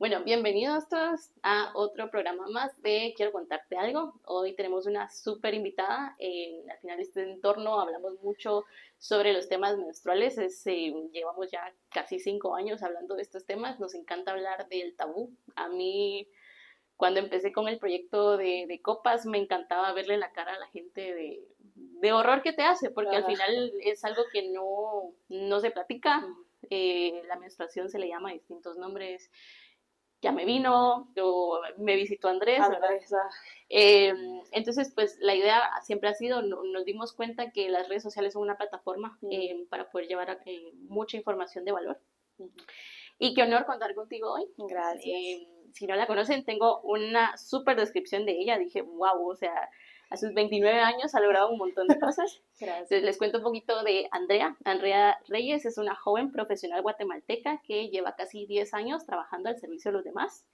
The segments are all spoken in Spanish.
Bueno, bienvenidos todos a otro programa más de Quiero contarte algo. Hoy tenemos una súper invitada. Eh, al final de este entorno hablamos mucho sobre los temas menstruales. Eh, llevamos ya casi cinco años hablando de estos temas. Nos encanta hablar del tabú. A mí, cuando empecé con el proyecto de, copas, me encantaba verle la cara a la gente de, horror que te hace, porque al final es algo que no, no se platica. Eh, la menstruación se le llama distintos nombres ya me vino, o me visitó Andrés, eh, entonces, pues la idea siempre ha sido, nos dimos cuenta que las redes sociales son una plataforma eh, para poder llevar eh, mucha información de valor. Y qué honor contar contigo hoy. Gracias. Si no la conocen, tengo una súper descripción de ella. Dije, wow, o sea, a sus 29 años ha logrado un montón de cosas. Entonces les cuento un poquito de Andrea. Andrea Reyes es una joven profesional guatemalteca que lleva casi 10 años trabajando al servicio de los demás.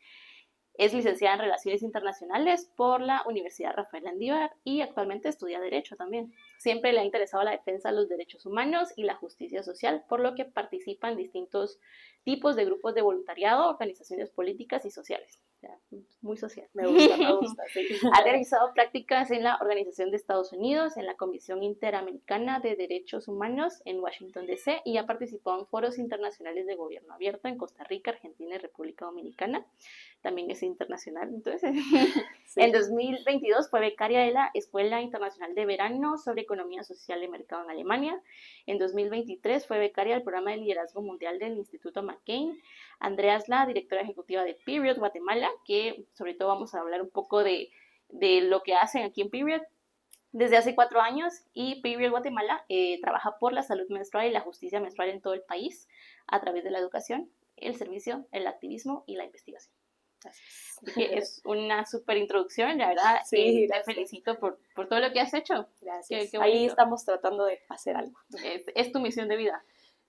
Es licenciada en Relaciones Internacionales por la Universidad Rafael Andívar y actualmente estudia Derecho también. Siempre le ha interesado la defensa de los derechos humanos y la justicia social, por lo que participa en distintos tipos de grupos de voluntariado, organizaciones políticas y sociales. Muy social. Me gusta, me gusta. ha realizado prácticas en la Organización de Estados Unidos, en la Comisión Interamericana de Derechos Humanos en Washington, D.C. y ha participado en foros internacionales de gobierno abierto en Costa Rica, Argentina y República Dominicana. También es internacional, entonces. En 2022 fue becaria de la Escuela Internacional de Verano sobre Economía Social y Mercado en Alemania. En 2023 fue becaria del Programa de Liderazgo Mundial del Instituto McCain. Andrea es la directora ejecutiva de Period Guatemala, que sobre todo vamos a hablar un poco de, de lo que hacen aquí en Period desde hace cuatro años y Period Guatemala eh, trabaja por la salud menstrual y la justicia menstrual en todo el país a través de la educación, el servicio, el activismo y la investigación. Es una súper introducción, la verdad. Sí, te felicito por, por, todo lo que has hecho. Gracias. Ahí estamos tratando de hacer algo. Es, tu misión de vida.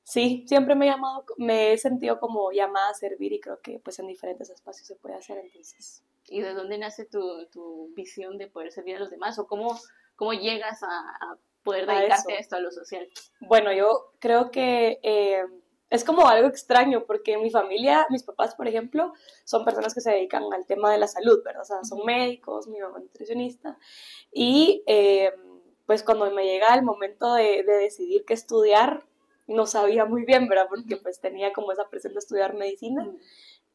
Sí, siempre me he llamado, me he sentido como llamada a servir y creo que pues en diferentes espacios se puede hacer entonces. ¿Y de dónde nace tu, tu visión de poder servir a los demás o cómo, cómo llegas a, poder dedicarte a, esto, a lo social? Bueno, yo creo que eh, es como algo extraño porque mi familia, mis papás, por ejemplo, son personas que se dedican al tema de la salud, ¿verdad? O sea, son médicos, mi mamá nutricionista. Y eh, pues cuando me llega el momento de, de, decidir qué estudiar, no sabía muy bien, ¿verdad? Porque pues tenía como esa presión de estudiar medicina.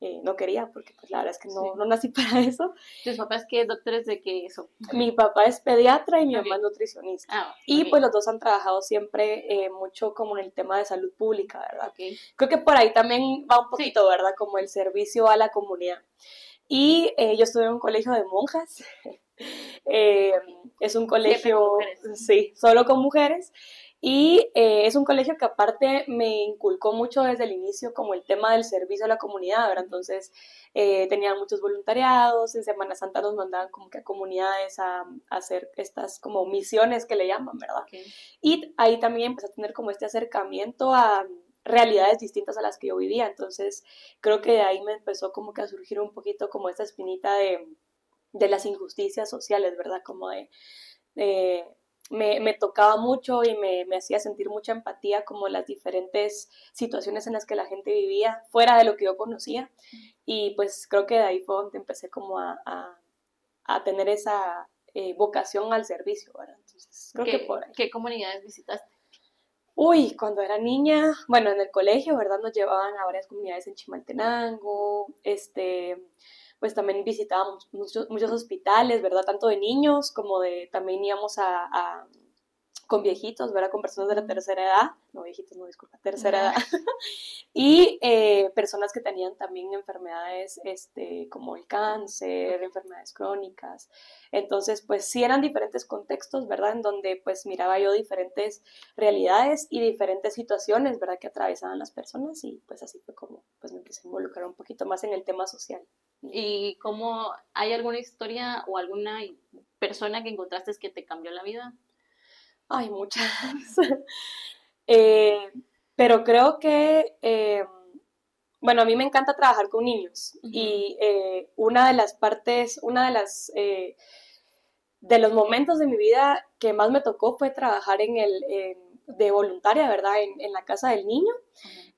Eh, no quería, porque pues la verdad es que no, no nací para eso. ¿Tus papás qué doctores de qué eso? Mi papá es pediatra y mi mamá es nutricionista. Ah, y pues los dos han trabajado siempre eh, mucho como en el tema de salud pública, ¿verdad? Creo que por ahí también va un poquito, ¿verdad? Como el servicio a la comunidad. Y eh, yo estuve en un colegio de monjas. es un colegio, sí, solo con mujeres. Y eh, es un colegio que aparte me inculcó mucho desde el inicio como el tema del servicio a la comunidad, ¿verdad? Entonces eh, tenían muchos voluntariados, en Semana Santa nos mandaban como que a comunidades a, hacer estas como misiones que le llaman, ¿verdad? Y ahí también empecé a tener como este acercamiento a realidades distintas a las que yo vivía, entonces creo que de ahí me empezó como que a surgir un poquito como esta espinita de, de las injusticias sociales, ¿verdad? Como de me, tocaba mucho y me, hacía sentir mucha empatía como las diferentes situaciones en las que la gente vivía fuera de lo que yo conocía. Y pues creo que de ahí fue donde empecé como a, tener esa eh, vocación al servicio, ¿verdad? Entonces, creo ¿Qué, que por ¿Qué comunidades visitaste? Uy, cuando era niña, bueno, en el colegio, ¿verdad? Nos llevaban a varias comunidades en Chimaltenango, este, pues también visitábamos muchos, muchos hospitales, ¿verdad? Tanto de niños como de, también íbamos a, con viejitos, ¿verdad? Con personas de la tercera edad, no viejitos, no disculpa, tercera edad, y eh, personas que tenían también enfermedades este, como el cáncer, enfermedades crónicas. Entonces, pues sí eran diferentes contextos, ¿verdad? En donde pues miraba yo diferentes realidades y diferentes situaciones, ¿verdad? Que atravesaban las personas y pues así fue como pues me empecé a involucrar un poquito más en el tema social. ¿Y cómo hay alguna historia o alguna persona que encontraste que te cambió la vida? Hay muchas. Eh, pero creo que, eh, bueno, a mí me encanta trabajar con niños y eh, una de las partes, una de las de los momentos de mi vida que más me tocó fue trabajar en el, de voluntaria, ¿verdad? En, la casa del niño.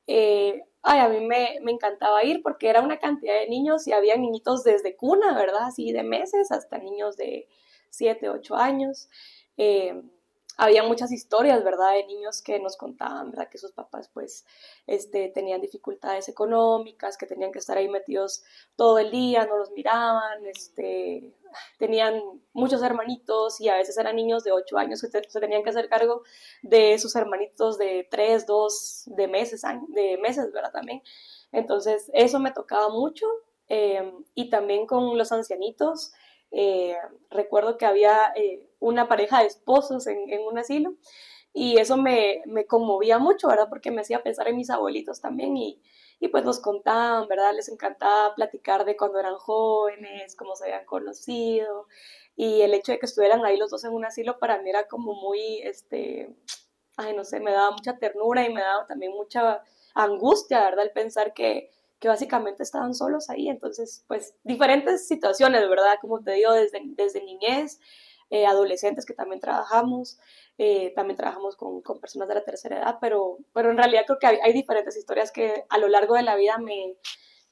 Eh, ay, a mí me, me, encantaba ir porque era una cantidad de niños y había niñitos desde cuna, ¿verdad? Así de meses hasta niños de 7, 8 años. Eh, había muchas historias, ¿verdad?, de niños que nos contaban, ¿verdad?, que sus papás, pues, este, tenían dificultades económicas, que tenían que estar ahí metidos todo el día, no los miraban, este, tenían muchos hermanitos y a veces eran niños de 8 años que se tenían que hacer cargo de sus hermanitos de 3, 2, de meses, de meses, ¿verdad?, también. Entonces, eso me tocaba mucho eh, y también con los ancianitos, eh, recuerdo que había eh, una pareja de esposos en, un asilo y eso me, me, conmovía mucho, ¿verdad? Porque me hacía pensar en mis abuelitos también y, y, pues nos contaban, ¿verdad? Les encantaba platicar de cuando eran jóvenes, cómo se habían conocido y el hecho de que estuvieran ahí los dos en un asilo para mí era como muy, este, ay, no sé, me daba mucha ternura y me daba también mucha angustia, ¿verdad? El pensar que que básicamente estaban solos ahí. Entonces, pues diferentes situaciones, ¿verdad? Como te digo, desde, desde niñez, eh, adolescentes que también trabajamos, eh, también trabajamos con, con, personas de la tercera edad, pero, pero en realidad creo que hay, hay diferentes historias que a lo largo de la vida me,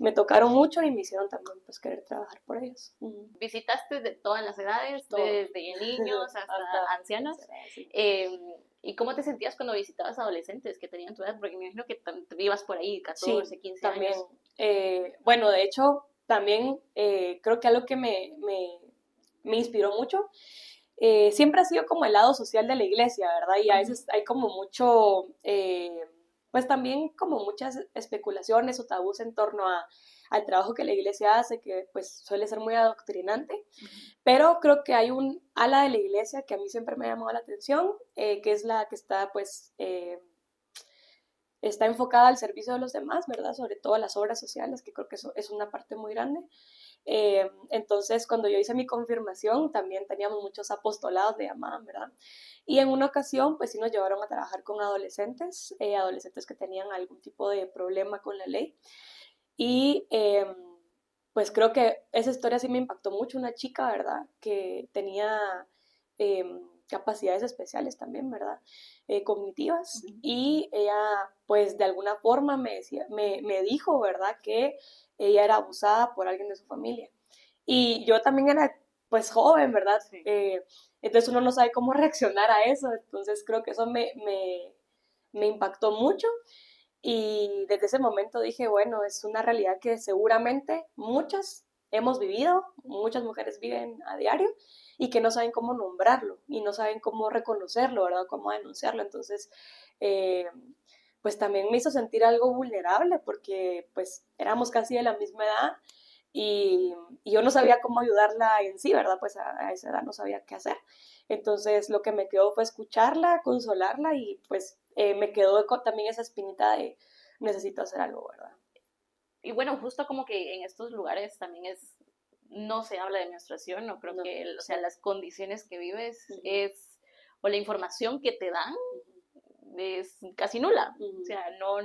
me tocaron mucho y me hicieron también pues querer trabajar por ellos. Visitaste de todas las edades, desde niños hasta, ancianos. Em, ¿Y cómo te sentías cuando visitabas adolescentes que tenían tu edad? Porque me imagino que vivas por ahí, 14, 15 también. años. Eh, bueno, de hecho, también eh, creo que algo que me, me, me inspiró mucho eh, siempre ha sido como el lado social de la iglesia, ¿verdad? Y a veces hay como mucho, pues también como muchas especulaciones o tabús en torno a, al trabajo que la iglesia hace, que pues suele ser muy adoctrinante, pero creo que hay un ala de la iglesia que a mí siempre me ha llamado la atención, que es la que está pues está enfocada al servicio de los demás, ¿verdad? Sobre todo a las obras sociales, que creo que eso es una parte muy grande. Eh, entonces, cuando yo hice mi confirmación, también teníamos muchos apostolados de Amán, ¿verdad? Y en una ocasión, pues sí nos llevaron a trabajar con adolescentes, eh, adolescentes que tenían algún tipo de problema con la ley. Y em, pues creo que esa historia sí me impactó mucho, una chica, ¿verdad? Que tenía capacidades especiales también, ¿verdad? Eh, cognitivas. Y ella, pues de alguna forma me, decía, me, me, dijo, ¿verdad? Que ella era abusada por alguien de su familia. Y yo también era, pues, joven, ¿verdad? Eh, entonces uno no sabe cómo reaccionar a eso. Entonces creo que eso me, me, me impactó mucho. Y desde ese momento dije, bueno, es una realidad que seguramente muchas hemos vivido, muchas mujeres viven a diario y que no saben cómo nombrarlo y no saben cómo reconocerlo, ¿verdad? Cómo denunciarlo. Entonces, eh, pues también me hizo sentir algo vulnerable porque pues éramos casi de la misma edad y, yo no sabía cómo ayudarla en sí, ¿verdad? Pues a, esa edad no sabía qué hacer. Entonces lo que me quedó fue escucharla, consolarla y pues eh, me quedó también esa espinita de necesito hacer algo, ¿verdad? Y bueno, justo como que en estos lugares también es no se habla de menstruación, no creo que, o sea, las condiciones que vives es, o la información que te dan es casi nula. O sea, no,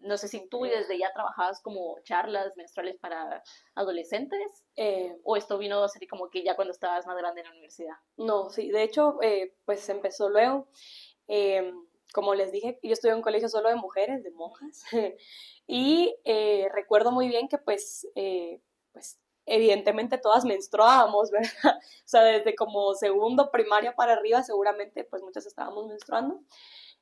no sé si tú desde ya trabajabas como charlas menstruales para adolescentes, eh, o esto vino a ser como que ya cuando estabas más grande en la universidad. No, sí, de hecho, eh, pues empezó luego. Eh, como les dije, yo estuve en un colegio solo de mujeres, de monjas, y recuerdo muy bien que pues, pues evidentemente todas menstruábamos, ¿verdad? O sea, desde como segundo primaria para arriba seguramente pues muchas estábamos menstruando.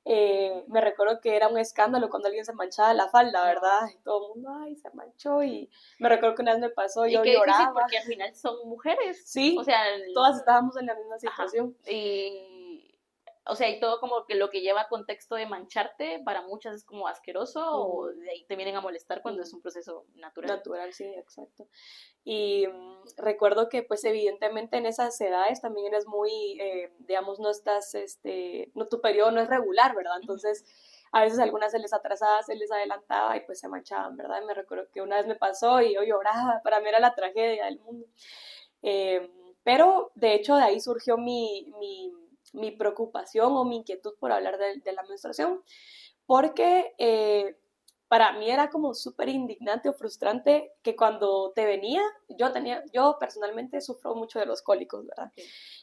Eh, me recuerdo que era un escándalo cuando alguien se manchaba la falda, ¿verdad? Y todo el mundo, ay, se manchó. Y me recuerdo que una vez me pasó, y yo lloraba. porque al final son mujeres. Sí, o sea, todas estábamos en la misma situación. Y o sea, y todo como que lo que lleva contexto de mancharte para muchas es como asqueroso o de ahí te vienen a molestar cuando es un proceso natural. Natural, sí, exacto. Y mm, recuerdo que pues evidentemente en esas edades también eres muy, eh, digamos, no estás, este, no, tu periodo no es regular, ¿verdad? Entonces a veces algunas se les atrasaba, se les adelantaba y pues se manchaban, ¿verdad? Y me recuerdo que una vez me pasó y yo lloraba, para mí era la tragedia del mundo. Eh, pero de hecho de ahí surgió mi, mi mi preocupación o mi inquietud por hablar de, la menstruación, porque, eh, para mí era como súper indignante o frustrante que cuando te venía, yo tenía, yo personalmente sufro mucho de los cólicos, ¿verdad?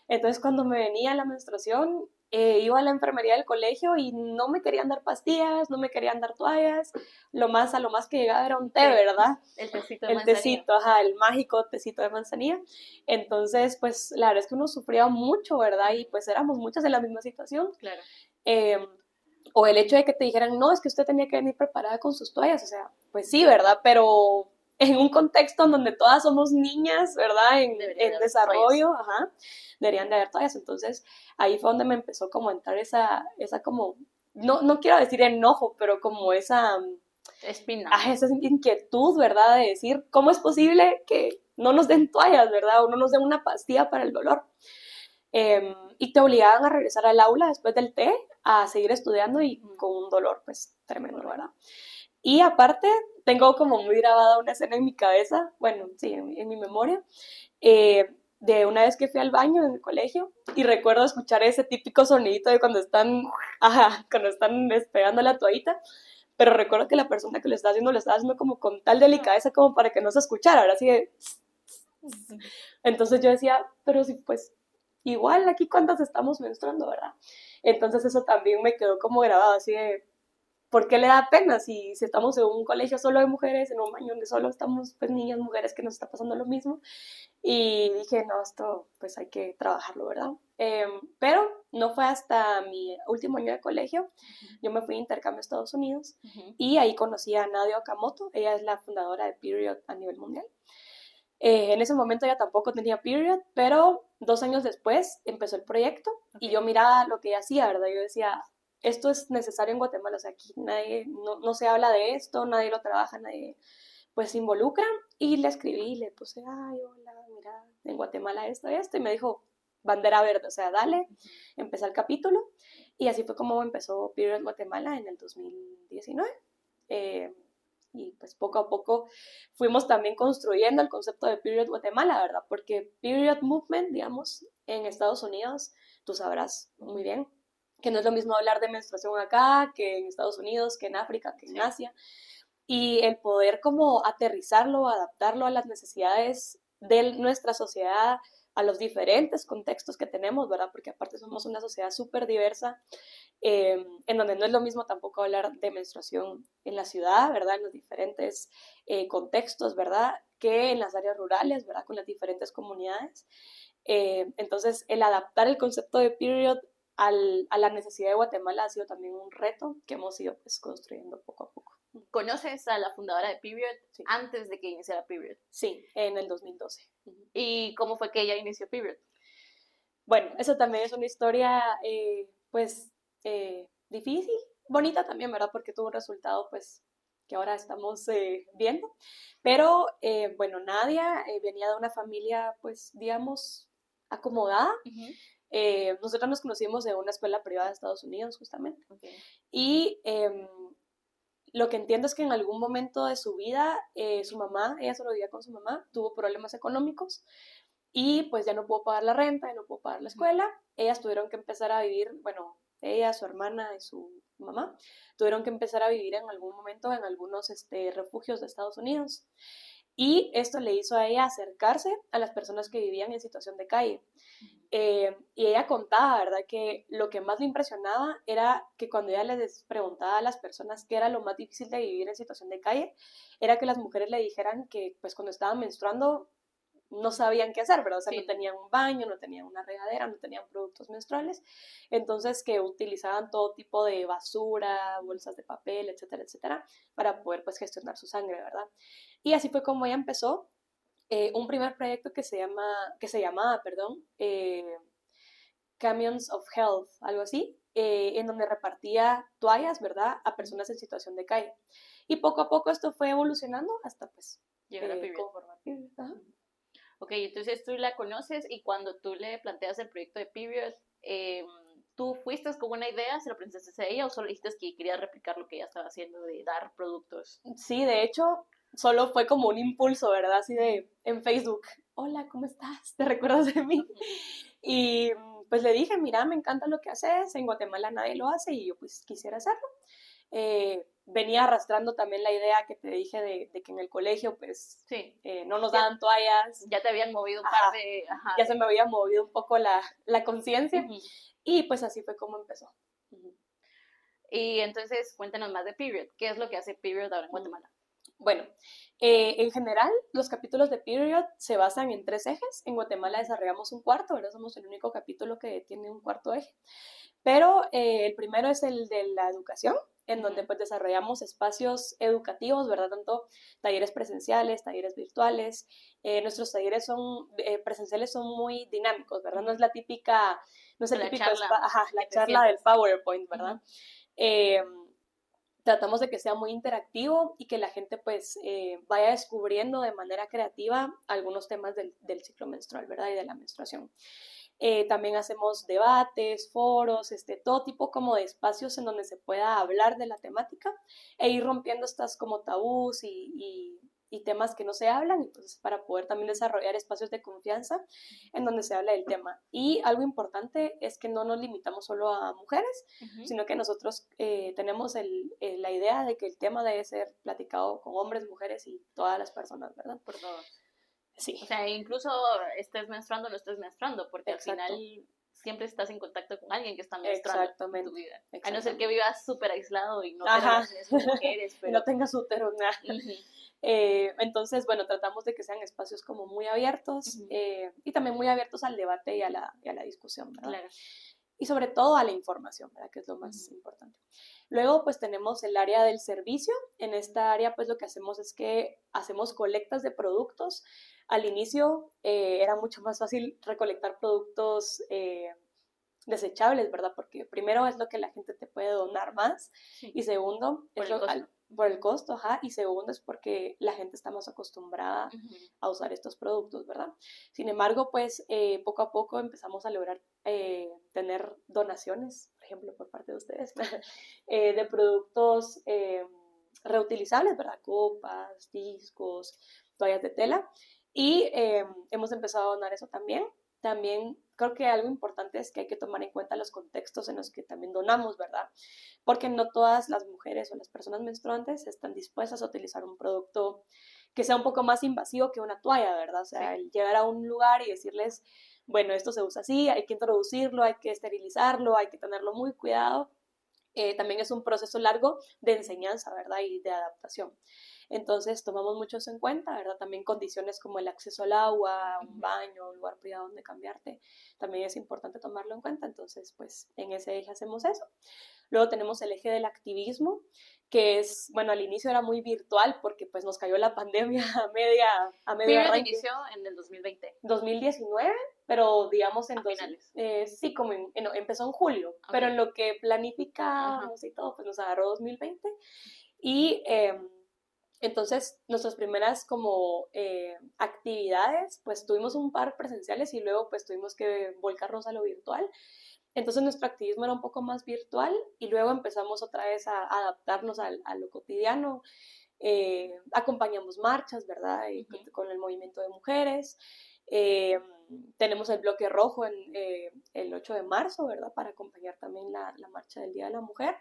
Entonces cuando me venía la menstruación, eh, iba a la enfermería del colegio y no me querían dar pastillas, no me querían dar toallas, lo más a lo más que llegaba era un té, ¿verdad? El tecito de El tecito, ajá, el mágico tecito de manzanilla. Entonces, pues la verdad es que uno sufría mucho, ¿verdad? Y pues éramos muchas en la misma situación. Claro. Eh, o el hecho de que te dijeran, no, es que usted tenía que venir preparada con sus toallas, o sea, pues sí, ¿verdad? Pero en un contexto en donde todas somos niñas, ¿verdad? En, en desarrollo, ajá, deberían de haber toallas. Entonces, ahí fue donde me empezó como a entrar esa, esa como, no, no quiero decir enojo, pero como esa... Espina. Ah, esa inquietud, ¿verdad? De decir, ¿cómo es posible que no nos den toallas, ¿verdad? O no nos den una pastilla para el dolor. Em, y te obligaban a regresar al aula después del té a seguir estudiando y con un dolor pues tremendo, ¿verdad? Y aparte, tengo como muy grabada una escena en mi cabeza, bueno, sí, en, mi memoria, eh, de una vez que fui al baño en el colegio y recuerdo escuchar ese típico sonidito de cuando están, ajá, cuando están despegando la toallita, pero recuerdo que la persona que lo estaba haciendo lo estaba haciendo como con tal delicadeza como para que no se escuchara, ahora sí de... Entonces yo decía, pero si pues igual aquí cuántas estamos menstruando, ¿verdad? Entonces eso también me quedó como grabado así de, ¿por qué le da pena si, si estamos en un colegio solo de mujeres, en un baño donde solo estamos pues niñas, mujeres que nos está pasando lo mismo? Y dije, no, esto pues hay que trabajarlo, ¿verdad? Em, pero no fue hasta mi último año de colegio, yo me fui a intercambio a Estados Unidos y ahí conocí a Nadia Okamoto, ella es la fundadora de Period a nivel mundial. Eh, en ese momento ya tampoco tenía period, pero dos años después empezó el proyecto y yo miraba lo que ella hacía, ¿verdad? Yo decía, esto es necesario en Guatemala, o sea, aquí nadie, no, no se habla de esto, nadie lo trabaja, nadie pues se involucra y le escribí y le puse, ay, hola, mira, en Guatemala esto, esto, y me dijo, bandera verde, o sea, dale, empecé el capítulo y así fue como empezó Period Guatemala en el 2019. Eh, y pues poco a poco fuimos también construyendo el concepto de Period Guatemala, ¿verdad? Porque Period Movement, digamos, en Estados Unidos, tú sabrás muy bien que no es lo mismo hablar de menstruación acá que en Estados Unidos, que en África, que en Asia. Y el poder como aterrizarlo, adaptarlo a las necesidades de nuestra sociedad, a los diferentes contextos que tenemos, ¿verdad? Porque aparte somos una sociedad súper diversa, eh, en donde no es lo mismo tampoco hablar de menstruación en la ciudad, ¿verdad? En los diferentes eh, contextos, ¿verdad? Que en las áreas rurales, ¿verdad? Con las diferentes comunidades. Eh, entonces, el adaptar el concepto de period al, a la necesidad de Guatemala ha sido también un reto que hemos ido pues, construyendo poco a poco. ¿Conoces a la fundadora de Period antes de que iniciara Period? Sí, en el 2012. ¿Y cómo fue que ella inició Period? Bueno, eso también es una historia, eh, pues, eh, difícil, bonita también, ¿verdad? Porque tuvo un resultado, pues, que ahora estamos eh, viendo. Pero, bueno, Nadia venía de una familia, pues, digamos, acomodada. Nosotros nos conocimos en una escuela privada de Estados Unidos, justamente. Y em, lo que entiendo es que en algún momento de su vida, eh, su mamá, ella solo vivía con su mamá, tuvo problemas económicos y pues ya no pudo pagar la renta, ya no pudo pagar la escuela. Ellas tuvieron que empezar a vivir, bueno, ella, su hermana y su mamá, tuvieron que empezar a vivir en algún momento en algunos este, refugios de Estados Unidos. Y esto le hizo a ella acercarse a las personas que vivían en situación de calle. Eh, y ella contaba, ¿verdad? Que lo que más le impresionaba era que cuando ella les preguntaba a las personas qué era lo más difícil de vivir en situación de calle, era que las mujeres le dijeran que pues cuando estaban menstruando no sabían qué hacer, ¿verdad? O sea, no tenían un baño, no tenían una regadera, no tenían productos menstruales, entonces que utilizaban todo tipo de basura, bolsas de papel, etcétera, etcétera, para poder pues gestionar su sangre, ¿verdad? Y así fue como ella empezó eh, un primer proyecto que se llama, que se llamaba, perdón, eh, Camions of Health, algo así, eh, en donde repartía toallas, ¿verdad?, a personas en situación de calle. Y poco a poco esto fue evolucionando hasta pues llegar a Ok, entonces tú la conoces y cuando tú le planteas el proyecto de Period, em, ¿tú fuiste con una idea, se lo presentaste a ella o solo dijiste que querías replicar lo que ella estaba haciendo de dar productos? Sí, de hecho, solo fue como un impulso, ¿verdad? Así de en Facebook, hola, ¿cómo estás? ¿Te recuerdas de mí? Y pues le dije, mira, me encanta lo que haces, en Guatemala nadie lo hace y yo pues quisiera hacerlo. Eh, venía arrastrando también la idea que te dije de, que en el colegio, pues, eh, no nos daban toallas. Ya te habían movido un par de... ya se me había movido un poco la, la conciencia. Y pues así fue como empezó. Y entonces, cuéntanos más de Period. ¿Qué es lo que hace Period ahora en Guatemala? Bueno, eh, en general, los capítulos de Period se basan en tres ejes. En Guatemala desarrollamos un cuarto, ¿verdad? Somos el único capítulo que tiene un cuarto eje. Pero eh, el primero es el de la educación, en donde pues desarrollamos espacios educativos, ¿verdad? Tanto talleres presenciales, talleres virtuales. Eh, nuestros talleres son presenciales son muy dinámicos, ¿verdad? No es la típica, no es la, charla, ajá, la charla del PowerPoint, ¿verdad? Eh, tratamos de que sea muy interactivo y que la gente pues eh, vaya descubriendo de manera creativa algunos temas del, ciclo menstrual, ¿verdad? Y de la menstruación. Eh, también hacemos debates, foros, este, todo tipo como de espacios en donde se pueda hablar de la temática e ir rompiendo estas como tabús y temas que no se hablan, entonces para poder también desarrollar espacios de confianza en donde se habla del tema. Y algo importante es que no nos limitamos solo a mujeres, sino que nosotros eh, tenemos el, la idea de que el tema debe ser platicado con hombres, mujeres y todas las personas, ¿verdad? Por todos. Sí. O sea, incluso estés menstruando o no estés menstruando, porque al final siempre estás en contacto con alguien que está menstruando en tu vida. A no ser que vivas súper aislado y no tengas mujeres, pero... no tengas útero, nada. Eh, entonces, bueno, tratamos de que sean espacios como muy abiertos eh, y también muy abiertos al debate y a la, y a la discusión, ¿verdad? Claro. Y sobre todo a la información, ¿verdad? Que es lo más importante. Luego, pues tenemos el área del servicio. En esta área, pues lo que hacemos es que hacemos colectas de productos. Al inicio eh, era mucho más fácil recolectar productos desechables, ¿verdad? Porque primero es lo que la gente te puede donar más y segundo, es lo, por el costo, ajá, y segundo es porque la gente está más acostumbrada a usar estos productos, ¿verdad? Sin embargo, pues eh, poco a poco empezamos a lograr eh, tener donaciones, por ejemplo, por parte de ustedes, eh, de productos reutilizables, ¿verdad? Copas, discos, toallas de tela, y hemos empezado a donar eso también. También creo que algo importante es que hay que tomar en cuenta los contextos en los que también donamos, ¿verdad? Porque no todas las mujeres o las personas menstruantes están dispuestas a utilizar un producto que sea un poco más invasivo que una toalla, ¿verdad? O sea, llegar a un lugar y decirles, bueno, esto se usa así, hay que introducirlo, hay que esterilizarlo, hay que tenerlo muy cuidado. Eh, también es un proceso largo de enseñanza, ¿verdad? Y de adaptación. Entonces tomamos muchos en cuenta, ¿verdad? También condiciones como el acceso al agua, un baño, un lugar privado donde cambiarte, también es importante tomarlo en cuenta. Entonces, pues en ese eje hacemos eso. Luego tenemos el eje del activismo, que es, bueno, al inicio era muy virtual porque pues nos cayó la pandemia a media a media inició en el 2020. 2019, pero digamos en dos, finales. Eh, sí, como empezó en julio, pero en lo que planificamos y todo, pues nos agarró 2020 y eh, entonces, nuestras primeras como eh, actividades, pues tuvimos un par presenciales y luego pues tuvimos que volcarnos a lo virtual. Entonces nuestro activismo era un poco más virtual y luego empezamos otra vez a, adaptarnos a, lo cotidiano. Eh, acompañamos marchas, ¿verdad? Y con, el movimiento de mujeres. Eh, tenemos el bloque rojo en, el 8 de marzo, ¿verdad? Para acompañar también la, la marcha del Día de la Mujer.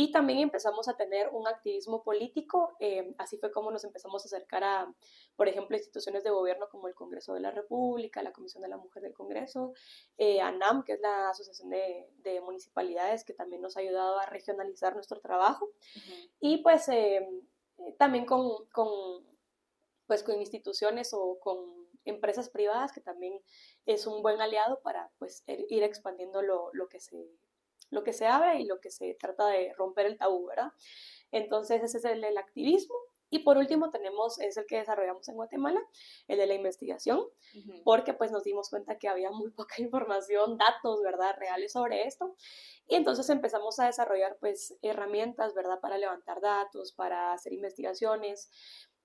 Y también empezamos a tener un activismo político, eh, así fue como nos empezamos a acercar a, por ejemplo, instituciones de gobierno como el Congreso de la República, la Comisión de la Mujer del Congreso, eh, ANAM, que es la Asociación de, de, Municipalidades, que también nos ha ayudado a regionalizar nuestro trabajo. Y pues eh, también con, con, pues, con instituciones o con empresas privadas, que también es un buen aliado para pues, ir expandiendo lo, lo que se lo que se abre y lo que se trata de romper el tabú, ¿verdad? Entonces ese es el del activismo. Y por último tenemos, es el que desarrollamos en Guatemala, el de la investigación, porque pues nos dimos cuenta que había muy poca información, datos, ¿verdad?, reales sobre esto. Y entonces empezamos a desarrollar pues herramientas, ¿verdad?, para levantar datos, para hacer investigaciones,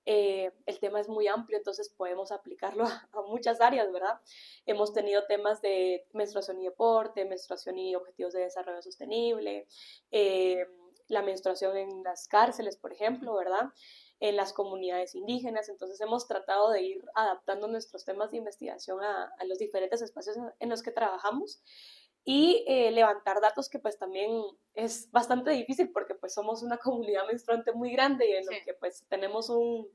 eh, el tema es muy amplio, entonces podemos aplicarlo a, muchas áreas, ¿verdad? Hemos tenido temas de menstruación y deporte, menstruación y objetivos de desarrollo sostenible, eh, la menstruación en las cárceles, por ejemplo, ¿verdad? En las comunidades indígenas, entonces hemos tratado de ir adaptando nuestros temas de investigación a, a los diferentes espacios en los que trabajamos y eh, levantar datos que pues también es bastante difícil porque pues somos una comunidad menstruante muy grande y en lo que pues tenemos un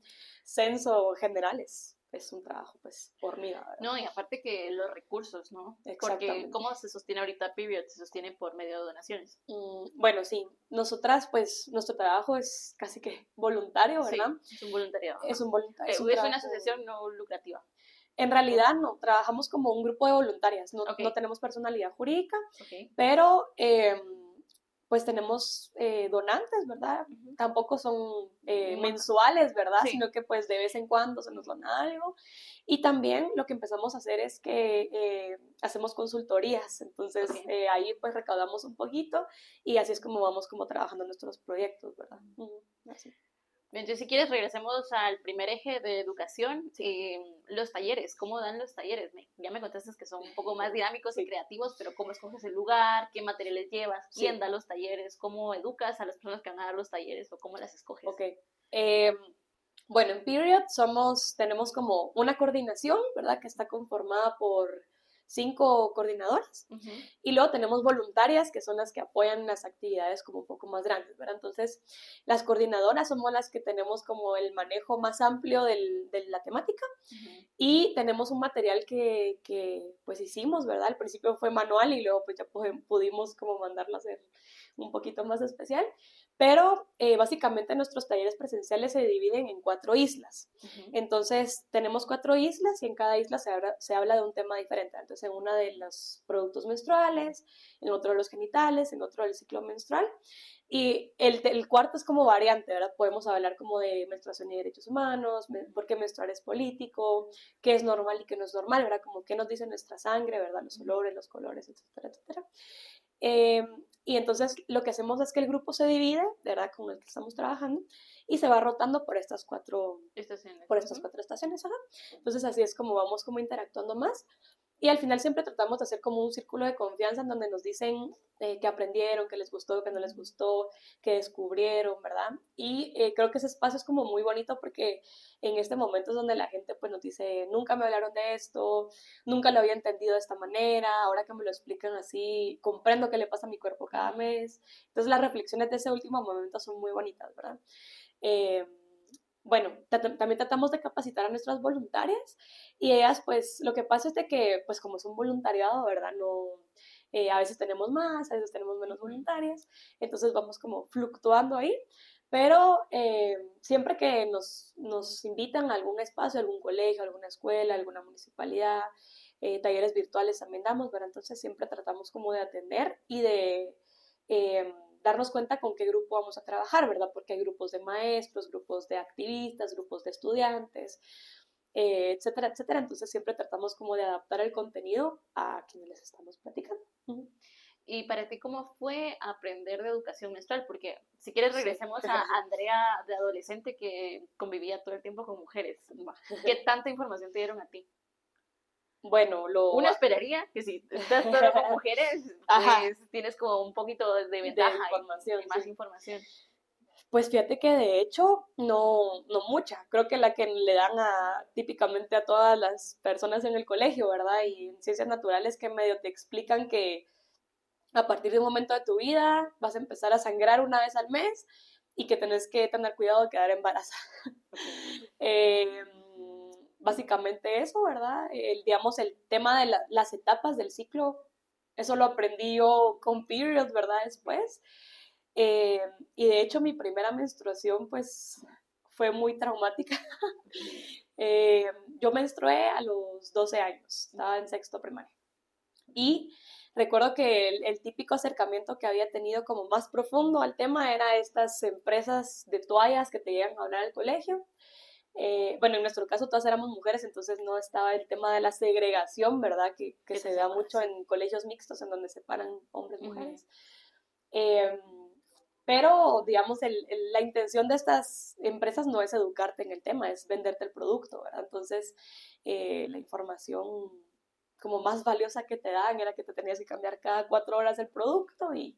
censo general es, un trabajo pues hormiga. ¿verdad? No, y aparte que los recursos, ¿no? Porque ¿cómo se sostiene ahorita Period? Se sostiene por medio de donaciones. Mm, bueno, sí, nosotras pues nuestro trabajo es casi que voluntario, ¿verdad? Sí, es un voluntariado. Es un voluntario. Es, una asociación no lucrativa. En realidad no, trabajamos como un grupo de voluntarias, no, no tenemos personalidad jurídica, pero em, pues tenemos eh, donantes, ¿verdad? Tampoco son eh, mensuales, ¿verdad? Sino que pues de vez en cuando se nos dona algo. Y también lo que empezamos a hacer es que eh, hacemos consultorías, entonces ahí pues recaudamos un poquito y así es como vamos como trabajando nuestros proyectos, ¿verdad? Así. Entonces, si quieres, regresemos al primer eje de educación, eh, los talleres, ¿cómo dan los talleres? ya me contaste que son un poco más dinámicos y creativos, pero ¿cómo escoges el lugar? ¿Qué materiales llevas? ¿Quién da los talleres? ¿Cómo educas a las personas que van a dar los talleres o cómo las escoges? Ok. Eh, bueno, en Period somos, tenemos como una coordinación, ¿verdad? Que está conformada por cinco coordinadoras y luego tenemos voluntarias que son las que apoyan las actividades como un poco más grandes, ¿verdad? Entonces, las coordinadoras somos las que tenemos como el manejo más amplio del, de la temática y tenemos un material que, que, pues hicimos, ¿verdad? Al principio fue manual y luego pues ya pudimos como mandarlo a hacer un poquito más especial, pero eh, básicamente nuestros talleres presenciales se dividen en cuatro islas. Entonces, tenemos cuatro islas y en cada isla se habla, se habla de un tema diferente. Entonces, en una de los productos menstruales, en otro de los genitales, en otro del ciclo menstrual. Y el, el, cuarto es como variante, ¿verdad? Podemos hablar como de menstruación y derechos humanos, por qué menstruar es político, qué es normal y qué no es normal, ¿verdad? Como qué nos dice nuestra sangre, ¿verdad? Los olores, los colores, etcétera, etcétera. Eh, y entonces lo que hacemos es que el grupo se divide, ¿verdad? Con el que estamos trabajando y se va rotando por estas cuatro estaciones. Por estas cuatro estaciones, ajá. Entonces así es como vamos como interactuando más. Y al final siempre tratamos de hacer como un círculo de confianza en donde nos dicen eh, que aprendieron, que les gustó, que no les gustó, que descubrieron, ¿verdad? Y eh, creo que ese espacio es como muy bonito porque en este momento es donde la gente pues nos dice, nunca me hablaron de esto, nunca lo había entendido de esta manera, ahora que me lo explican así, comprendo qué le pasa a mi cuerpo cada mes. Entonces las reflexiones de ese último momento son muy bonitas, ¿verdad? Eh, bueno, también tratamos de capacitar a nuestras voluntarias y ellas, pues, lo que pasa es de que, pues, como es un voluntariado, ¿verdad? No, eh, a veces tenemos más, a veces tenemos menos voluntarias, entonces vamos como fluctuando ahí, pero eh, siempre que nos, nos, invitan a algún espacio, algún colegio, alguna escuela, alguna municipalidad, eh, talleres virtuales también damos, ¿verdad? Entonces siempre tratamos como de atender y de darnos cuenta con qué grupo vamos a trabajar, ¿verdad? Porque hay grupos de maestros, grupos de activistas, grupos de estudiantes, eh, etcétera, etcétera. Entonces siempre tratamos como de adaptar el contenido a quienes les estamos platicando. Y para ti, ¿cómo fue aprender de educación menstrual? Porque si quieres regresemos a Andrea de adolescente que convivía todo el tiempo con mujeres. ¿Qué tanta información te dieron a ti? Bueno, lo... Uno esperaría que si estás todo con mujeres, pues tienes como un poquito de ventaja de información, más información. Pues fíjate que de hecho no, no mucha, creo que la que le dan a, típicamente a todas las personas en el colegio, ¿verdad? Y en ciencias naturales que medio te explican que a partir de un momento de tu vida vas a empezar a sangrar una vez al mes y que tenés que tener cuidado de quedar embarazada. eh, básicamente eso, ¿verdad? El, digamos, el tema de las etapas del ciclo, eso lo aprendí yo con Period, ¿verdad? Después. Eh, y de hecho mi primera menstruación, pues, fue muy traumática. Eh, yo menstrué a los 12 años, estaba en sexto primaria. Y recuerdo que el, el, típico acercamiento que había tenido como más profundo al tema era estas empresas de toallas que te llegan a hablar al colegio eh, bueno, en nuestro caso todas éramos mujeres, entonces no estaba el tema de la segregación, ¿verdad? Que, que se da mucho en colegios mixtos en donde separan hombres y mujeres. Em, pero, digamos, el, la intención de estas empresas no es educarte en el tema, es venderte el producto, ¿verdad? Entonces, eh, la información como más valiosa que te dan era que te tenías que cambiar cada cuatro horas el producto y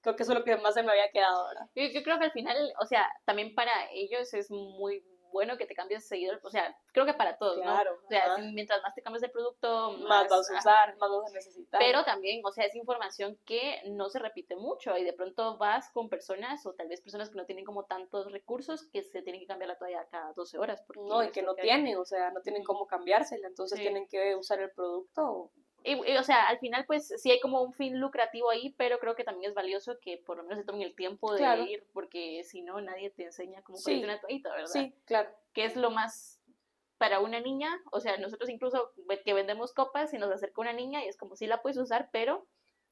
creo que eso es lo que más se me había quedado, ¿verdad? Yo, yo creo que al final, o sea, también para ellos es muy bueno que te cambies seguido, o sea, creo que para todos, Claro, ¿no? O sea, ajá. mientras más te cambies de producto, Más vas a usar, más vas a necesitar. pero también, o sea, es información que no se repite mucho y de pronto vas con personas o tal vez personas que no tienen como tantos recursos que se tienen que cambiar la toalla cada 12 horas. No, y que no tienen, o sea, no tienen cómo cambiársela, entonces Sí. tienen que usar el producto. Y, y, o sea, al final pues sí hay como un fin lucrativo ahí, pero creo que también es valioso que por lo menos se tomen el tiempo de Claro. ir porque si no nadie te enseña cómo Sí. una toallita, ¿verdad? Sí, claro. que es lo más para una niña, o sea, nosotros incluso que vendemos copas y nos acerca una niña y es como si la puedes usar, pero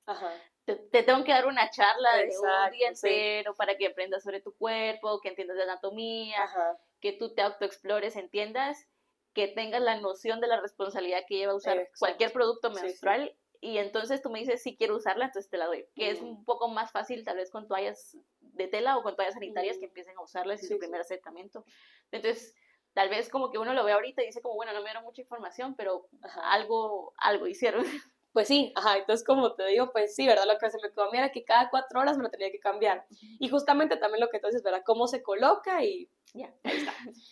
Ajá. te, te tengo que dar una charla de un día sí. entero para que aprendas sobre tu cuerpo, que entiendas de anatomía, Ajá. que tú te autoexplores, entiendas, que tengas la noción de la responsabilidad que lleva usar Exacto. cualquier producto Sí, sí. menstrual. Y entonces tú me dices si quiero usarla, entonces te la doy. Que es Mm. un poco más fácil tal vez con toallas de tela o con toallas sanitarias Mm. que empiecen a usarlas y su primer acercamiento. Entonces, tal vez como que uno lo ve ahorita y dice como, bueno, no me dieron mucha información, pero Ajá. algo, algo hicieron. Pues sí, ajá, entonces como te digo, pues sí, ¿verdad? Lo que se me quedó a mí era que cada cuatro horas me lo tenía que cambiar. Y justamente también lo que dices, ¿verdad? Cómo se coloca y ya, ahí está.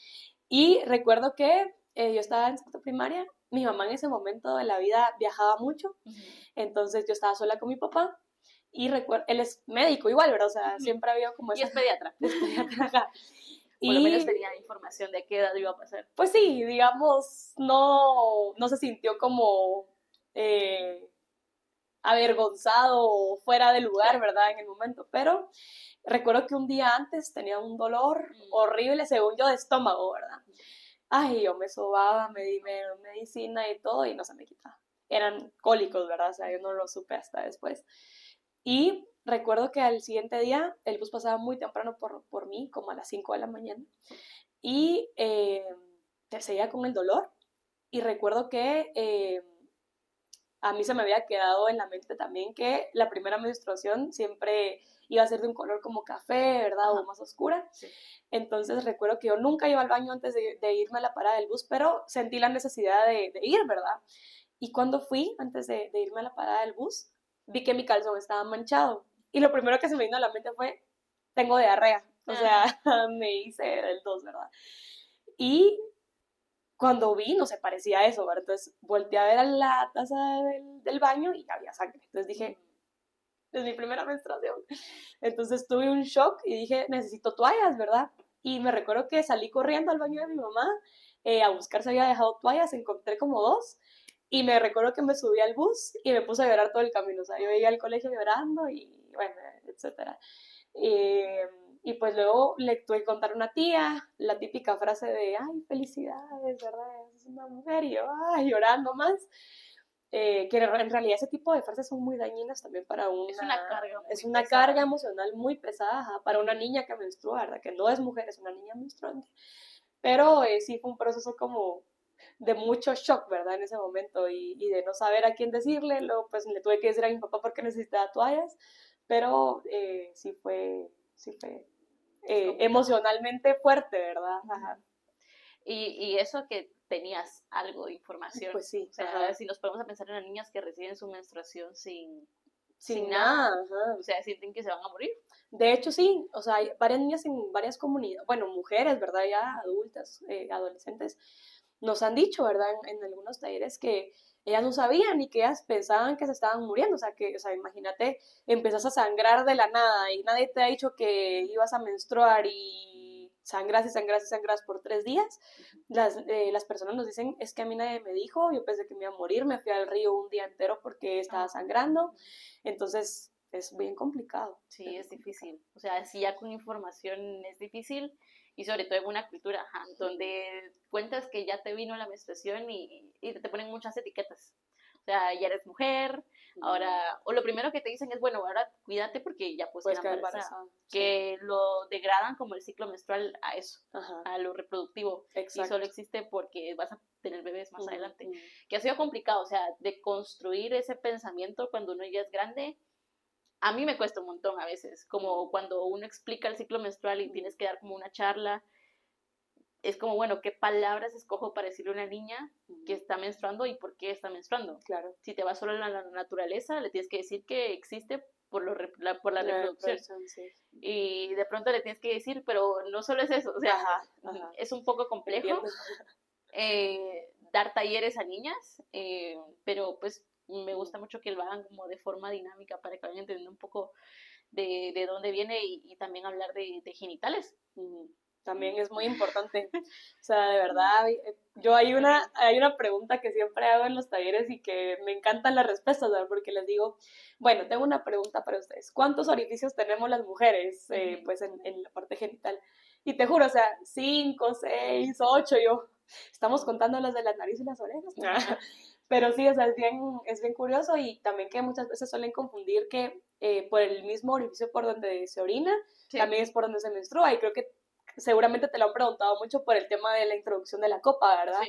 Y recuerdo que eh, yo estaba en sexto primaria, mi mamá en ese momento de la vida viajaba mucho, entonces yo estaba sola con mi papá y recuerdo, él es médico igual, ¿verdad? O sea, siempre había como Y esa... es pediatra. Ajá. Por lo menos tenía información de qué edad iba a pasar. pues sí, digamos, no, no se sintió como eh, avergonzado o fuera de lugar, ¿verdad? En el momento, pero recuerdo que un día antes tenía un dolor Mm. horrible, según yo, de estómago, ¿verdad? Ay, yo me sobaba, me di medicina y todo y no se me quitaba. Eran cólicos, ¿verdad? O sea, yo no lo supe hasta después. Y recuerdo que al siguiente día el bus pasaba muy temprano por, por mí, como a las 5 de la mañana, y eh, te seguía con el dolor. Y recuerdo que eh, a mí se me había quedado en la mente también que la primera menstruación siempre iba a ser de un color como café, ¿verdad? O más oscura. Sí. Entonces recuerdo que yo nunca iba al baño antes de, de irme a la parada del bus, pero sentí la necesidad de, de ir, ¿verdad? Y cuando fui, antes de, de irme a la parada del bus, vi que mi calzón estaba manchado. Y lo primero que se me vino a la mente fue, tengo diarrea. O sea, me hice del 2, ¿verdad? Y cuando vi, no se parecía a eso, ¿verdad? Entonces volteé a ver la taza del, del baño y había sangre. Entonces dije, es mi primera menstruación. Entonces tuve un shock y dije, necesito toallas, ¿verdad? Y me recuerdo que salí corriendo al baño de mi mamá eh, a buscar si había dejado toallas, encontré como dos. Y me recuerdo que me subí al bus y me puse a llorar todo el camino. O sea, yo llegué al colegio llorando y, bueno, etcétera. Eh, y pues luego le tuve que contar a una tía la típica frase de, ay, felicidades, ¿verdad? Es una mujer y yo, ay, llorando más. Eh, que en realidad ese tipo de frases son muy dañinas también para una... Es una carga es una pesada. carga emocional muy pesada ajá, para una niña que menstrua, ¿verdad? Que no es mujer, es una niña menstruante. Pero eh, sí fue un proceso como de mucho shock, ¿verdad? En ese momento y, y de no saber a quién decirle, luego pues le tuve que decir a mi papá porque necesitaba toallas, pero eh, sí fue, sí fue eh, emocionalmente fuerte, ¿verdad? Ajá. Y, y eso que tenías algo de información. Pues sí, O sea, ajá. si nos podemos a pensar en las niñas que reciben su menstruación sin, sin, sin nada. o sea, sienten que se van a morir. De hecho, sí, o sea, hay varias niñas en varias comunidades, bueno, mujeres, ¿verdad? Ya adultas, eh, adolescentes, nos han dicho, ¿verdad? En, en algunos talleres que ellas no sabían y que ellas pensaban que se estaban muriendo, o sea, que, o sea, imagínate, empezás a sangrar de la nada y nadie te ha dicho que ibas a menstruar y sangras y sangras y sangras por tres días. Las, eh, las personas nos dicen, es que a mí nadie me dijo, yo pensé que me iba a morir, me fui al río un día entero porque estaba sangrando, entonces es bien complicado. Sí, es difícil. O sea, si ya con información es difícil y sobre todo en una cultura ajá, donde cuentas que ya te vino la menstruación y, y te ponen muchas etiquetas. O sea, ya eres mujer, ahora, o lo primero que te dicen es, bueno, ahora cuídate porque ya puedes Puedes quedar embarazada. embarazada. sí. Que lo degradan como el ciclo menstrual a eso, Ajá, a lo reproductivo. Y exacto. solo existe porque vas a tener bebés más adelante. Que ha sido complicado, o sea, de construir ese pensamiento cuando uno ya es grande. A mí me cuesta un montón a veces, como cuando uno explica el ciclo menstrual y tienes que dar como una charla. Es como, bueno, ¿qué palabras escojo para decirle a una niña que está menstruando y por qué está menstruando? Claro. Si te vas solo a la naturaleza, le tienes que decir que existe por, lo, la, por la, reproducción. Y de pronto le tienes que decir, pero no solo es eso, o sea, es un poco complejo eh, dar talleres a niñas, eh, pero pues me gusta mucho que lo hagan como de forma dinámica para que vayan entendiendo un poco de, de dónde viene y, también hablar de, de genitales también es muy importante. O sea, de verdad, yo hay una, hay una pregunta que siempre hago en los talleres y que me encantan las respuestas, ¿verdad? porque les digo, bueno, tengo una pregunta para ustedes. ¿Cuántos orificios tenemos las mujeres, eh, pues, en, en, la parte genital? Y te juro, o sea, cinco, seis, ocho, yo, estamos contando las de la nariz y las orejas. Pero sí, o sea, es bien, es bien curioso y también que muchas veces suelen confundir que eh, por el mismo orificio por donde se orina, también es por donde se menstrua. Y creo que seguramente te lo han preguntado mucho por el tema de la introducción de la copa, ¿verdad?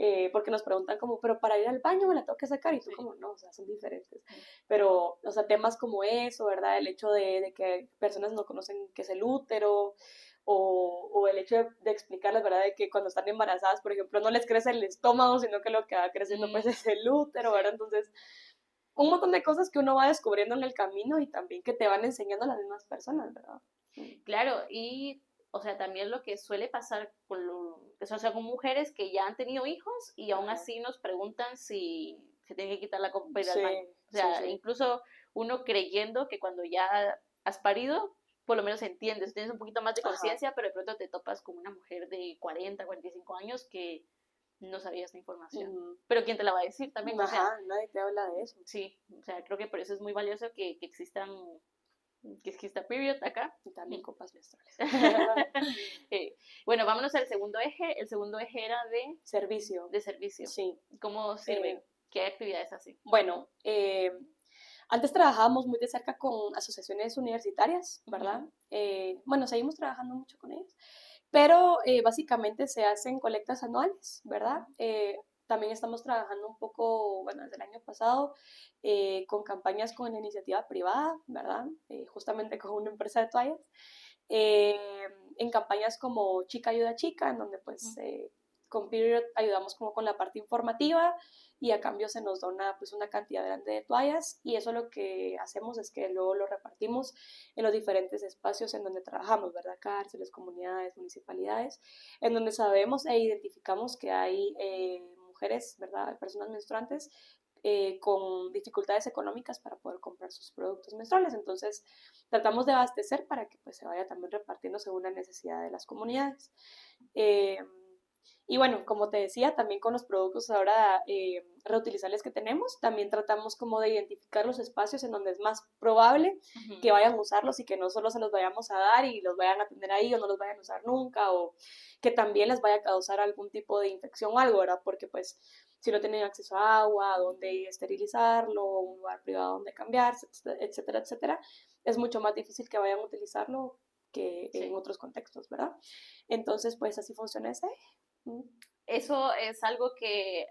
Eh, porque nos preguntan como, pero para ir al baño me la tengo que sacar y tú como, no, o sea, son diferentes. Pero, o sea, temas como eso, ¿verdad? El hecho de, de que personas no conocen qué es el útero o, o el hecho de, explicarles, ¿verdad? De que cuando están embarazadas, por ejemplo, no les crece el estómago, sino que lo que va creciendo pues es el útero, ¿verdad? Entonces, un montón de cosas que uno va descubriendo en el camino y también que te van enseñando las mismas personas, ¿verdad? Claro, y o sea, también lo que suele pasar con, lo, o sea, con mujeres que ya han tenido hijos y aún así nos preguntan si se tiene que quitar la copa ir O sea, incluso uno creyendo que cuando ya has parido, por lo menos entiendes, tienes un poquito más de conciencia, pero de pronto te topas con una mujer de 40, 45 años que no sabía esta información. Pero ¿quién te la va a decir también? Ajá, nadie te habla de eso. Sí, o sea, creo que por eso es muy valioso que, que existan que está period acá. Y también copas menstruales. Eh, bueno, vámonos al segundo eje. El segundo eje era de... Servicio. De servicio. Sí. ¿Cómo sirve? Eh, ¿Qué actividades hace? Bueno, eh, antes trabajábamos muy de cerca con asociaciones universitarias, ¿verdad? bueno, seguimos trabajando mucho con ellas, pero básicamente se hacen colectas anuales, ¿verdad? También estamos trabajando un poco, bueno, desde el año pasado, eh, con campañas con la iniciativa privada, ¿verdad? Eh, justamente con una empresa de toallas. Eh, en campañas como Chica Ayuda a Chica, en donde pues con Period ayudamos como con la parte informativa y a cambio se nos dona pues una cantidad grande de toallas y eso lo que hacemos es que luego lo repartimos en los diferentes espacios en donde trabajamos, ¿verdad? Cárceles, comunidades, municipalidades, en donde sabemos e identificamos que hay mujeres, ¿verdad? Personas menstruantes eh, con dificultades económicas para poder comprar sus productos menstruales. Entonces, tratamos de abastecer para que pues, se vaya también repartiendo según la necesidad de las comunidades. Eh, y bueno, como te decía, también con los productos ahora eh, reutilizables que tenemos, también tratamos como de identificar los espacios en donde es más probable que vayan a usarlos y que no solo se los vayamos a dar y los vayan a tener ahí o no los vayan a usar nunca o que también les vaya a causar algún tipo de infección o algo, ¿verdad? Porque pues si no tienen acceso a agua, a dónde esterilizarlo, un lugar privado donde cambiarse, etcétera, etcétera, es mucho más difícil que vayan a utilizarlo que en otros contextos, ¿verdad? Entonces, pues así funciona ese eso es algo que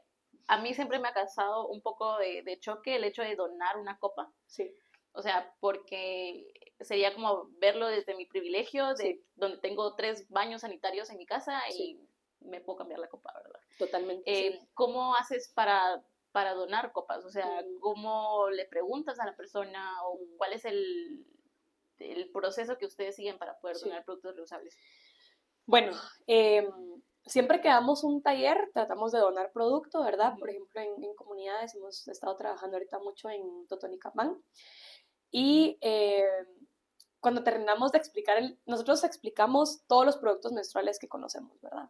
a mí siempre me ha causado un poco de, choque el hecho de donar una copa. Sí. O sea, porque sería como verlo desde mi privilegio, de donde tengo tres baños sanitarios en mi casa y me puedo cambiar la copa, ¿verdad? Totalmente. Eh, ¿Cómo haces para, para donar copas? O sea, mm. ¿cómo le preguntas a la persona o cuál es el, el proceso que ustedes siguen para poder donar productos reusables? Bueno, eh, siempre que damos un taller, tratamos de donar producto, ¿verdad? Por ejemplo, en, comunidades hemos estado trabajando ahorita mucho en Totonicapán. Y eh, cuando terminamos de explicar, nosotros explicamos todos los productos menstruales que conocemos, ¿verdad?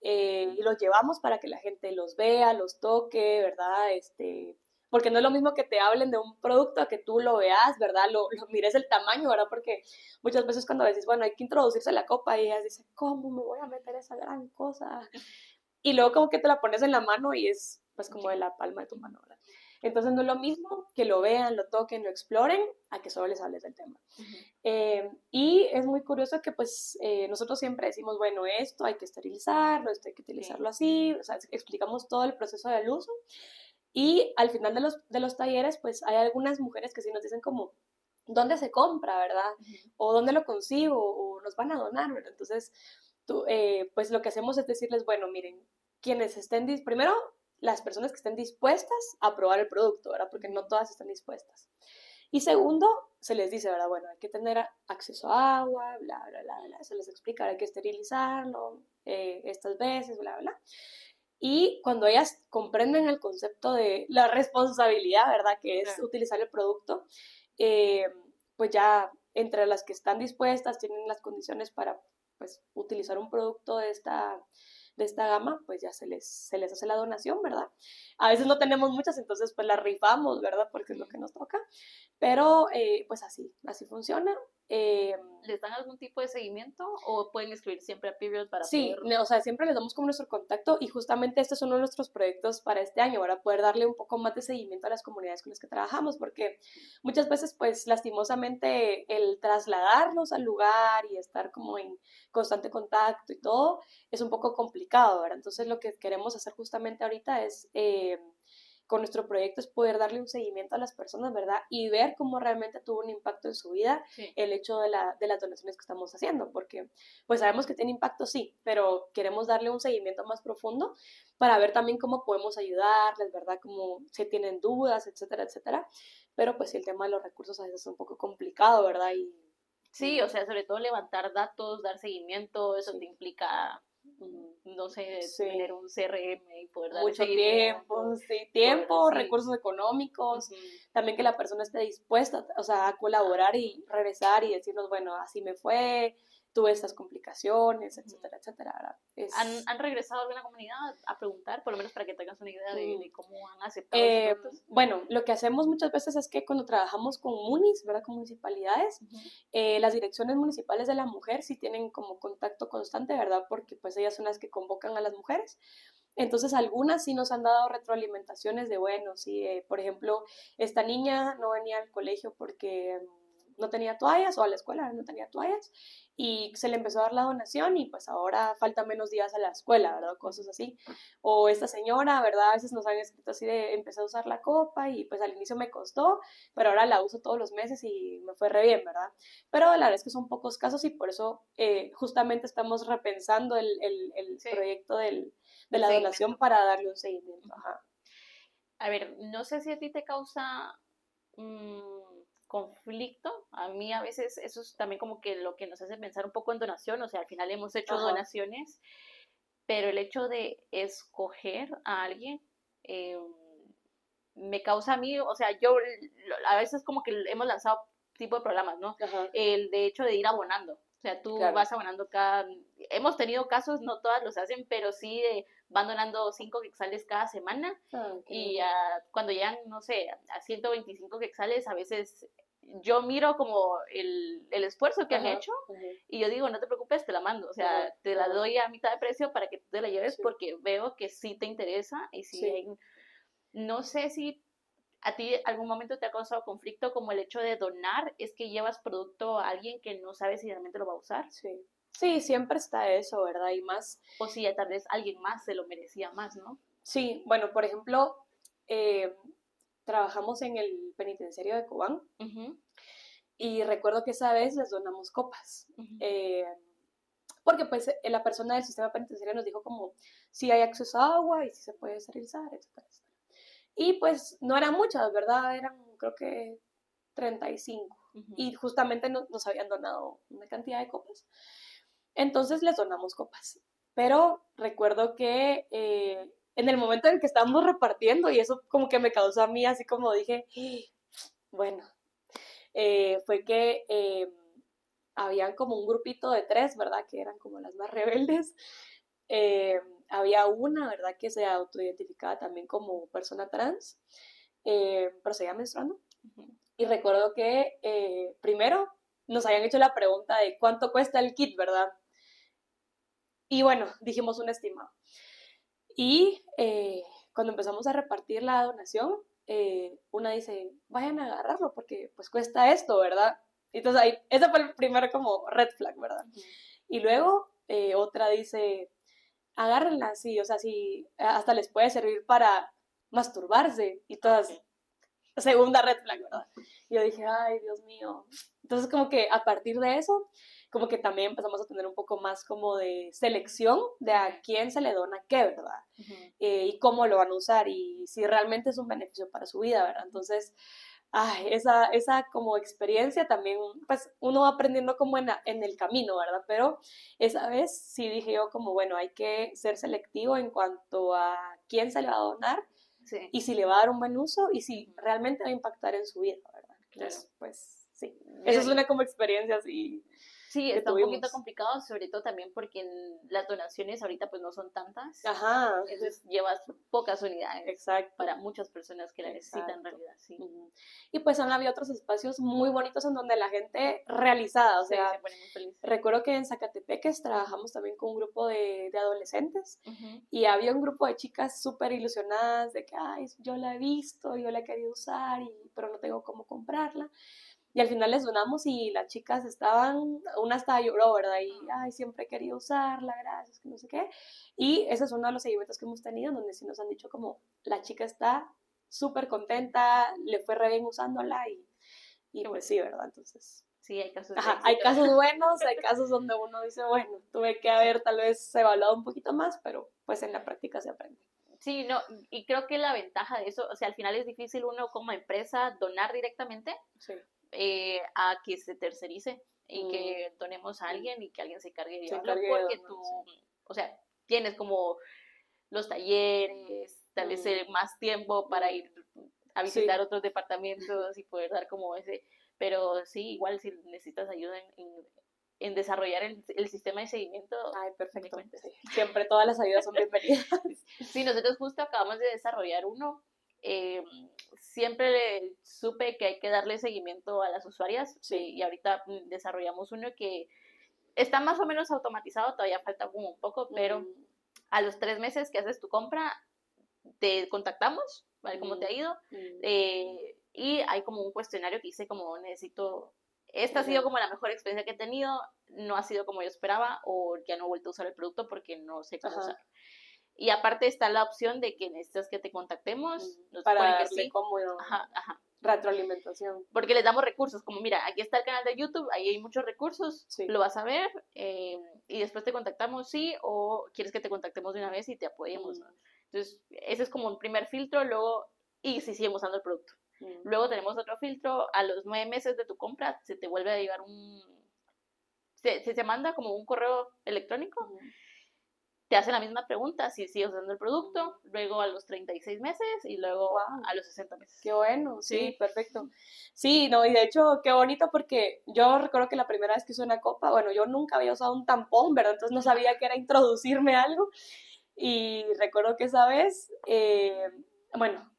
Eh, y los llevamos para que la gente los vea, los toque, ¿verdad? Este, porque no es lo mismo que te hablen de un producto a que tú lo veas, ¿verdad? Lo, lo mires el tamaño, ¿verdad? Porque muchas veces cuando decís, bueno, hay que introducirse la copa y ellas dicen, ¿cómo me voy a meter esa gran cosa? Y luego como que te la pones en la mano y es pues como de la palma de tu mano, ¿verdad? Entonces no es lo mismo que lo vean, lo toquen, lo exploren, a que solo les hables del tema. Eh, y es muy curioso que pues eh, nosotros siempre decimos, bueno, esto hay que esterilizarlo, esto hay que utilizarlo así, o sea, explicamos todo el proceso del uso. Y al final de los, de los talleres, pues hay algunas mujeres que sí nos dicen como, ¿dónde se compra, verdad? O ¿dónde lo consigo? O nos van a donar, ¿verdad? Entonces, tú, eh, pues lo que hacemos es decirles, bueno, miren, quienes estén, primero, las personas que estén dispuestas a probar el producto, ¿verdad? Porque no todas están dispuestas. Y segundo, se les dice, ¿verdad? Bueno, hay que tener acceso a agua, bla, bla, bla, bla. Se les explica, hay que esterilizarlo eh, estas veces, bla, bla. Y cuando ellas comprenden el concepto de la responsabilidad, ¿verdad? Que es utilizar el producto, eh, pues ya entre las que están dispuestas, tienen las condiciones para pues, utilizar un producto de esta, de esta gama, pues ya se les, se les hace la donación, ¿verdad? A veces no tenemos muchas, entonces pues las rifamos, ¿verdad? Porque es lo que nos toca. Pero eh, pues así, así funciona. Eh, ¿Les dan algún tipo de seguimiento o pueden escribir siempre a Period para Sí, o sea, siempre les damos como nuestro contacto y justamente este es uno de nuestros proyectos para este año, para poder darle un poco más de seguimiento a las comunidades con las que trabajamos, porque muchas veces, pues, lastimosamente, el trasladarnos al lugar y estar como en constante contacto y todo es un poco complicado, ¿verdad? Entonces, lo que queremos hacer justamente ahorita es... Eh, con nuestro proyecto es poder darle un seguimiento a las personas, ¿verdad? Y ver cómo realmente tuvo un impacto en su vida el hecho de, la, de, las donaciones que estamos haciendo, porque pues sabemos que tiene impacto, sí, pero queremos darle un seguimiento más profundo para ver también cómo podemos ayudarles, ¿verdad? Como si tienen dudas, etcétera, etcétera. Pero pues el tema de los recursos a veces es un poco complicado, ¿verdad? Y, Sí, o sea, sobre todo levantar datos, dar seguimiento, eso te implica no sé, tener un CRM y poder dar mucho tiempo, sí, tiempo, recursos económicos, también que la persona esté dispuesta, o sea, a colaborar y regresar y decirnos, bueno, así me fue, tuve estas complicaciones, etcétera, etcétera. ¿Han, ¿Han, regresado a alguna comunidad a preguntar, por lo menos para que tengas una idea de, mm. cómo han aceptado eh, Bueno, lo que hacemos muchas veces es que cuando trabajamos con munis, ¿verdad? Con municipalidades, eh, las direcciones municipales de la mujer sí tienen como contacto constante, ¿verdad? Porque pues ellas son las que convocan a las mujeres. Entonces, algunas sí nos han dado retroalimentaciones de, bueno, sí, eh, por ejemplo, esta niña no venía al colegio porque no tenía toallas o a la escuela no tenía toallas y se le empezó a dar la donación y pues ahora falta menos días a la escuela, ¿verdad? Cosas así. O esta señora, ¿verdad? A veces nos han escrito así de empecé a usar la copa y pues al inicio me costó, pero ahora la uso todos los meses y me fue re bien, ¿verdad? Pero la verdad es que son pocos casos y por eso eh, justamente estamos repensando el, el, proyecto del, de la donación para darle un seguimiento. A ver, no sé si a ti te causa... Mm, conflicto. A mí a veces eso es también como que lo que nos hace pensar un poco en donación, o sea, al final hemos hecho donaciones, pero el hecho de escoger a alguien em, me causa a mí, o sea, yo a veces como que hemos lanzado tipo de programas, ¿no? El de hecho de ir abonando. O sea, tú vas abonando cada... Hemos tenido casos, no todas los hacen, pero sí de, van donando 5 quexales cada semana. Ah, y cuando llegan, no sé, a 125 quexales, a veces yo miro como el, el esfuerzo que han hecho y yo digo, no te preocupes, te la mando. O sea, te la doy a mitad de precio para que tú te la lleves porque veo que sí te interesa y si no sé si ¿A ti algún momento te ha causado conflicto como el hecho de donar? ¿Es que llevas producto a alguien que no sabe si realmente lo va a usar? Sí. Sí, siempre está eso, ¿verdad? Y más... O si tal vez alguien más se lo merecía más, ¿no? Sí, bueno, por ejemplo, eh, trabajamos en el penitenciario de Cobán y recuerdo que esa vez les donamos copas. Eh, porque pues la persona del sistema penitenciario nos dijo como si hay acceso a agua y si se puede esterilizar, etcétera, etcétera. Y pues no eran muchas, ¿verdad? Eran creo que 35. Y justamente nos, habían donado una cantidad de copas. Entonces les donamos copas. Pero recuerdo que eh, en el momento en que estábamos repartiendo, y eso como que me causó a mí, así como dije, bueno, eh, fue que eh, habían como un grupito de tres, ¿verdad? Que eran como las más rebeldes. Eh, había una, ¿verdad?, que se autoidentificaba también como persona trans, eh, pero seguía menstruando. Y recuerdo que eh, primero nos habían hecho la pregunta de cuánto cuesta el kit, ¿verdad? Y bueno, dijimos un estimado. Y eh, cuando empezamos a repartir la donación, una dice, vayan a agarrarlo porque pues cuesta esto, ¿verdad? Entonces ahí, ese fue el primero como red flag, ¿verdad? Y luego otra dice, agárrenla sí, o sea, sí, hasta les puede servir para masturbarse y todas. Segunda red flag, ¿verdad? Y yo dije, ay, Dios mío. Entonces, como que a partir de eso, como que también empezamos a tener un poco más como de selección de a quién se le dona qué, ¿verdad? Eh, y cómo lo van a usar y si realmente es un beneficio para su vida, ¿verdad? Entonces, ay, esa, esa como experiencia también, pues uno va aprendiendo como en, en, el camino, ¿verdad? Pero esa vez sí dije yo como, bueno, hay que ser selectivo en cuanto a quién se le va a donar y si le va a dar un buen uso y si realmente va a impactar en su vida, ¿verdad? Claro. pues sí, esa es una como experiencia así Sí, está un poquito complicado, sobre todo también porque las donaciones ahorita pues no son tantas. Ajá. Entonces llevas pocas unidades. Exacto. Para muchas personas que la necesitan en realidad, sí. Y pues han habido otros espacios muy bonitos en donde la gente realizada, o sea, se pone muy feliz. recuerdo que en Zacatepeques trabajamos también con un grupo de, de adolescentes y había un grupo de chicas súper ilusionadas de que, ay, yo la he visto, yo la he querido usar, y, pero no tengo cómo comprarla. Y al final les donamos y las chicas estaban, una hasta lloró, ¿verdad? Y, ay, siempre he querido usarla, gracias, que no sé qué. Y ese es uno de los seguimientos que hemos tenido, donde sí nos han dicho como, la chica está súper contenta, le fue re bien usándola y, y pues sí, ¿verdad? Entonces... Sí, hay casos. hay casos buenos, hay casos donde uno dice, bueno, tuve que haber tal vez evaluado un poquito más, pero pues en la práctica se aprende. Sí, no, y creo que la ventaja de eso, o sea, al final es difícil uno como empresa donar directamente, sí. Eh, a que se tercerice y mm. que donemos a alguien y que alguien se cargue de porque tú, o sea, tienes como los talleres, tal vez mm. más tiempo para ir a visitar otros departamentos y poder dar como ese, pero sí, igual si necesitas ayuda en, en, desarrollar el, el, sistema de seguimiento. Ay, perfecto. Siempre todas las ayudas son bienvenidas. sí, nosotros justo acabamos de desarrollar uno eh, siempre le supe que hay que darle seguimiento a las usuarias sí. y ahorita mm, desarrollamos uno que está más o menos automatizado, todavía falta como un poco, pero a los tres meses que haces tu compra, te contactamos, ¿vale? ¿Cómo te ha ido? Eh, y hay como un cuestionario que dice como necesito, esta ha sido como la mejor experiencia que he tenido, no ha sido como yo esperaba o ya no he vuelto a usar el producto porque no sé cómo usar. Y aparte está la opción de que necesitas que te contactemos. para darle como ajá, ajá. retroalimentación. Porque les damos recursos, como mira, aquí está el canal de YouTube, ahí hay muchos recursos, lo vas a ver eh, y después te contactamos, sí, o quieres que te contactemos de una vez y te apoyemos. Entonces, ese es como un primer filtro, luego, y si siguen usando el producto. Luego tenemos otro filtro, a los nueve meses de tu compra se te vuelve a llegar un... Se, se, manda como un correo electrónico te hacen la misma pregunta si sigues usando el producto, luego a los 36 meses y luego a los 60 meses. Qué bueno, sí, perfecto. Sí, no, y de hecho, qué bonito porque yo recuerdo que la primera vez que usé una copa, bueno, yo nunca había usado un tampón, ¿verdad? Entonces no sabía que era introducirme algo. Y recuerdo que esa vez, eh, bueno,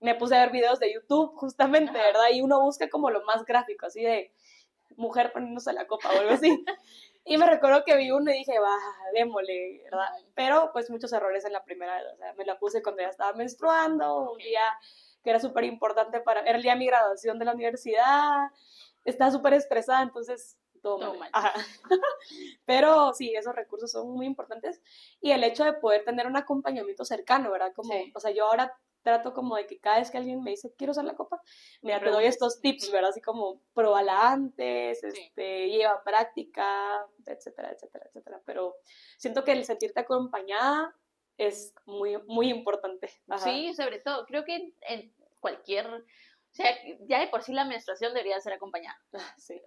me puse a ver videos de YouTube justamente, ¿verdad? Y uno busca como lo más gráfico, así de mujer poniéndose la copa o algo así. Y me recuerdo que vi uno y dije, va, démosle, ¿verdad? Pero pues muchos errores en la primera, o sea, me la puse cuando ya estaba menstruando, un día que era súper importante para, era el día de mi graduación de la universidad, estaba súper estresada, entonces todo, mal. Pero sí, esos recursos son muy importantes y el hecho de poder tener un acompañamiento cercano, ¿verdad? Como, o sea, yo ahora trato como de que cada vez que alguien me dice, quiero usar la copa, mira, te doy estos tips, ¿verdad? Así como, pruébala antes, este, lleva práctica, etcétera, etcétera, etcétera. Pero siento que el sentirte acompañada es muy, muy importante. Sí, sobre todo, creo que en cualquier... O sea, ya de por sí la menstruación debería ser acompañada. Ah, sí.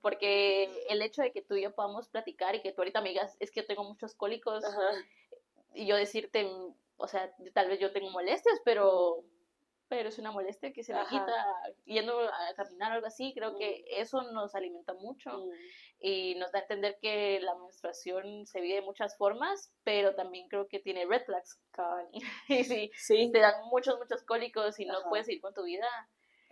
porque el hecho de que tú y yo podamos platicar y que tú ahorita me digas, es que yo tengo muchos cólicos, y yo decirte, o sea, tal vez yo tengo molestias, pero, pero es una molestia que se me quita yendo a caminar o algo así. Creo que mm. eso nos alimenta mucho mm. y nos da a entender que la menstruación se vive de muchas formas, pero también creo que tiene red flags. y sí, te dan muchos, muchos cólicos y no puedes ir con tu vida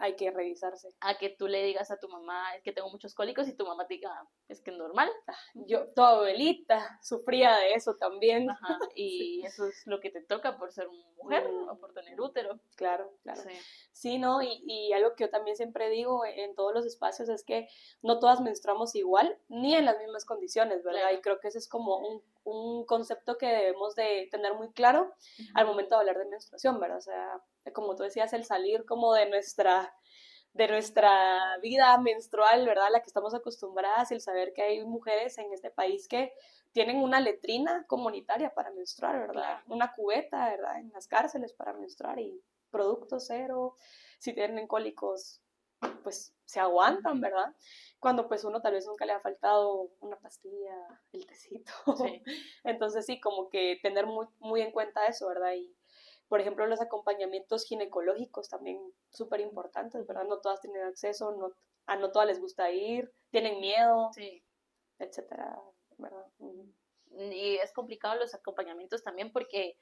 hay que revisarse. A que tú le digas a tu mamá, es que tengo muchos cólicos y tu mamá te diga, es que es normal. Ah, yo, tu abuelita sufría de eso también. y eso es lo que te toca por ser mujer mm. o por tener útero. Claro, claro. Sí, ¿no? Y, y, algo que yo también siempre digo en todos los espacios es que no todas menstruamos igual ni en las mismas condiciones, ¿verdad? Y creo que ese es como un, un concepto que debemos de tener muy claro al momento de hablar de menstruación, ¿verdad? O sea, como tú decías, el salir como de nuestra de nuestra vida menstrual, ¿verdad? La que estamos acostumbradas, el saber que hay mujeres en este país que tienen una letrina comunitaria para menstruar, ¿verdad? Una cubeta, ¿verdad? En las cárceles para menstruar y producto cero, si tienen cólicos, pues se aguantan, ¿verdad? Cuando pues uno tal vez nunca le ha faltado una pastilla, el tecito. Entonces sí, como que tener muy, muy en cuenta eso, ¿verdad? Y por ejemplo los acompañamientos ginecológicos también súper importantes, ¿verdad? No todas tienen acceso, no, a no todas les gusta ir, tienen miedo, sí. etcétera, ¿verdad? Y es complicado los acompañamientos también porque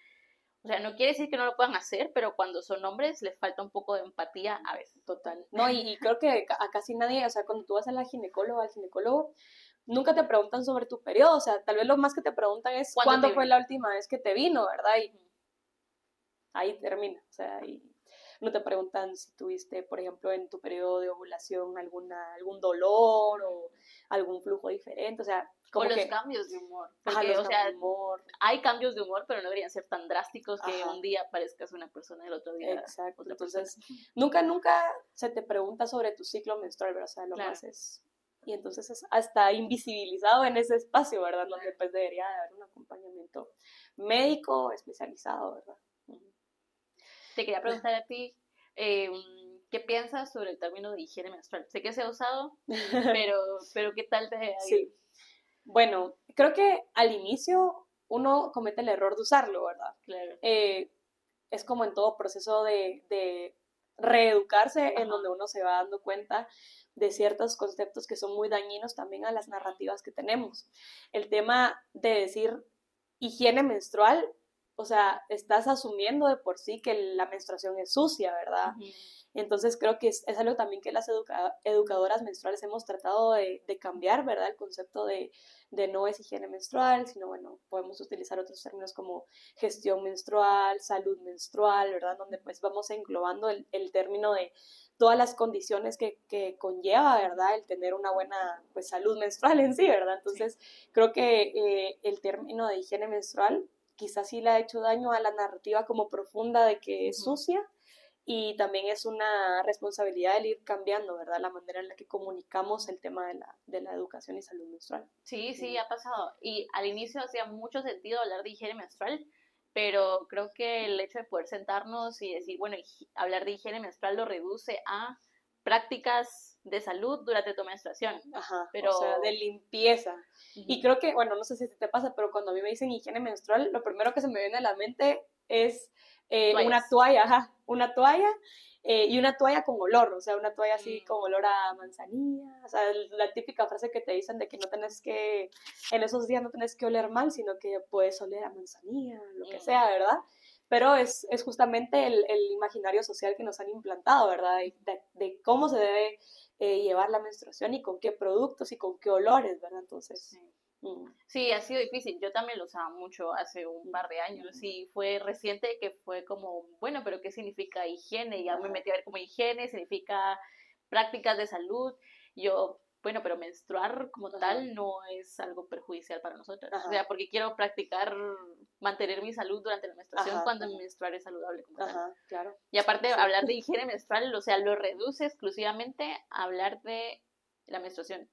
o sea, no quiere decir que no lo puedan hacer, pero cuando son hombres les falta un poco de empatía a veces. Total. No, y, creo que a casi nadie, o sea, cuando tú vas a la ginecóloga, al ginecólogo, nunca te preguntan sobre tu periodo, o sea, tal vez lo más que te preguntan es cuándo, fue la última vez que te vino, ¿verdad? Y ahí termina, o sea, y no te preguntan si tuviste, por ejemplo, en tu periodo de ovulación alguna, algún dolor o algún flujo diferente, o sea, como o los cambios de humor. Porque, o sea, humor. hay cambios de humor, pero no deberían ser tan drásticos que un día parezcas una persona y el otro día Exacto. entonces, nunca, nunca se te pregunta sobre tu ciclo menstrual, ¿verdad? O sea, lo más es... Y entonces es hasta invisibilizado en ese espacio, ¿verdad? Donde pues debería haber un acompañamiento médico especializado, ¿verdad? Te quería preguntar a ti, em, ¿qué piensas sobre el término de higiene menstrual? Sé que se ha usado, pero, pero ¿qué tal te... Sí. Bueno, creo que al inicio uno comete el error de usarlo, ¿verdad? Claro. Eh, es como en todo proceso de, reeducarse, en donde uno se va dando cuenta de ciertos conceptos que son muy dañinos también a las narrativas que tenemos. El tema de decir higiene menstrual o sea, estás asumiendo de por sí que la menstruación es sucia, ¿verdad? Entonces creo que es, algo también que las educadoras menstruales hemos tratado de, cambiar, ¿verdad? El concepto de, no es higiene menstrual, sino bueno, podemos utilizar otros términos como gestión menstrual, salud menstrual, ¿verdad? Donde pues vamos englobando el, término de todas las condiciones que, conlleva, ¿verdad? El tener una buena pues, salud menstrual en sí, ¿verdad? Entonces, creo que eh, el término de higiene menstrual quizás sí le ha hecho daño a la narrativa como profunda de que es sucia y también es una responsabilidad el ir cambiando, ¿verdad? La manera en la que comunicamos el tema de la, de la educación y salud menstrual. Sí, sí, ha pasado. Y al inicio hacía mucho sentido hablar de higiene menstrual, pero creo que el hecho de poder sentarnos y decir, bueno, hablar de higiene menstrual lo reduce a prácticas de salud durante tu menstruación. Ajá, pero... o sea, de limpieza. Y creo que, bueno, no sé si te pasa, pero cuando a mí me dicen higiene menstrual, lo primero que se me viene a la mente es eh, una toalla, ajá, una toalla eh, y una toalla con olor, o sea, una toalla así mm. con olor a manzanilla, o sea, la típica frase que te dicen de que no tenés que, en esos días no tenés que oler mal, sino que puedes oler a manzanilla, lo que mm. sea, ¿verdad? pero es, es justamente el, el, imaginario social que nos han implantado, ¿verdad? De, de, cómo se debe eh, llevar la menstruación y con qué productos y con qué olores, ¿verdad? Entonces... Sí. Mm. sí. ha sido difícil. Yo también lo usaba mucho hace un par de años y fue reciente que fue como, bueno, pero ¿qué significa higiene? Y ya me metí a ver como higiene significa prácticas de salud. Yo bueno, pero menstruar como tal no es algo perjudicial para nosotros. O sea, porque quiero practicar, mantener mi salud durante la menstruación cuando menstruar es saludable como tal. claro. Y aparte, hablar de higiene menstrual, o sea, lo reduce exclusivamente a hablar de la menstruación.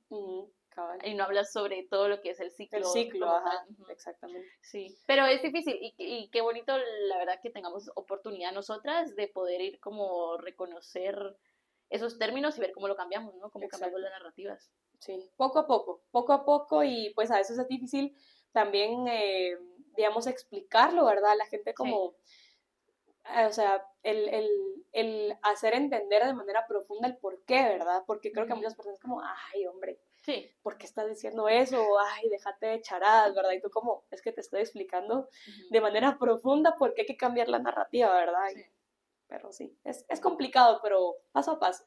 Y no hablas sobre todo lo que es el ciclo. El ciclo, ajá, exactamente. Sí, pero es difícil y, y, qué bonito, la verdad, que tengamos oportunidad nosotras de poder ir como reconocer esos términos y ver cómo lo cambiamos, ¿no? Cómo cambiamos las narrativas. Sí, poco a poco, poco a poco y pues a veces es difícil también, eh, digamos, explicarlo, ¿verdad? La gente como, eh, o sea, el, el, el, hacer entender de manera profunda el por qué, ¿verdad? Porque creo que muchas personas como, ay, hombre, sí. ¿por qué estás diciendo eso? Ay, déjate de charadas, ¿verdad? Y tú como, es que te estoy explicando de manera profunda por qué hay que cambiar la narrativa, ¿verdad? Sí pero sí, es, es complicado, pero paso a paso.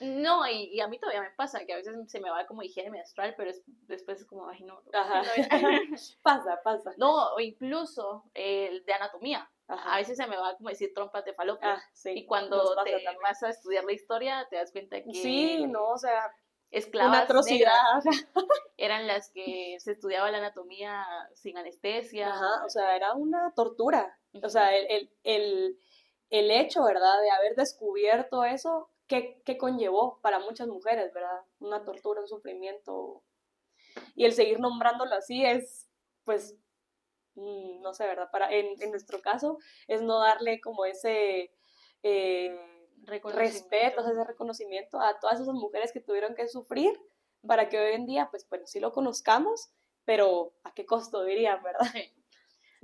No, y, a mí todavía me pasa que a veces se me va como higiene menstrual, pero después es como, ay, no. Ajá. pasa, pasa. No, o incluso el de anatomía. A veces se me va como decir trompas de falopio. Ah, sí, y cuando te vas a estudiar la historia, te das cuenta que. Sí, no, o sea. Esclavas una atrocidad. eran las que se estudiaba la anatomía sin anestesia. Ajá, o sea, era una tortura. O sea, el, el el hecho, ¿verdad?, de haber descubierto eso, ¿qué, conllevó para muchas mujeres, ¿verdad? Una tortura, un sufrimiento. Y el seguir nombrándolo así es, pues, mm, no sé, ¿verdad? Para, en, nuestro caso, es no darle como ese, eh, respeto, ese reconocimiento a todas esas mujeres que tuvieron que sufrir para que hoy en día, pues bueno, sí lo conozcamos, pero ¿a qué costo dirían, verdad?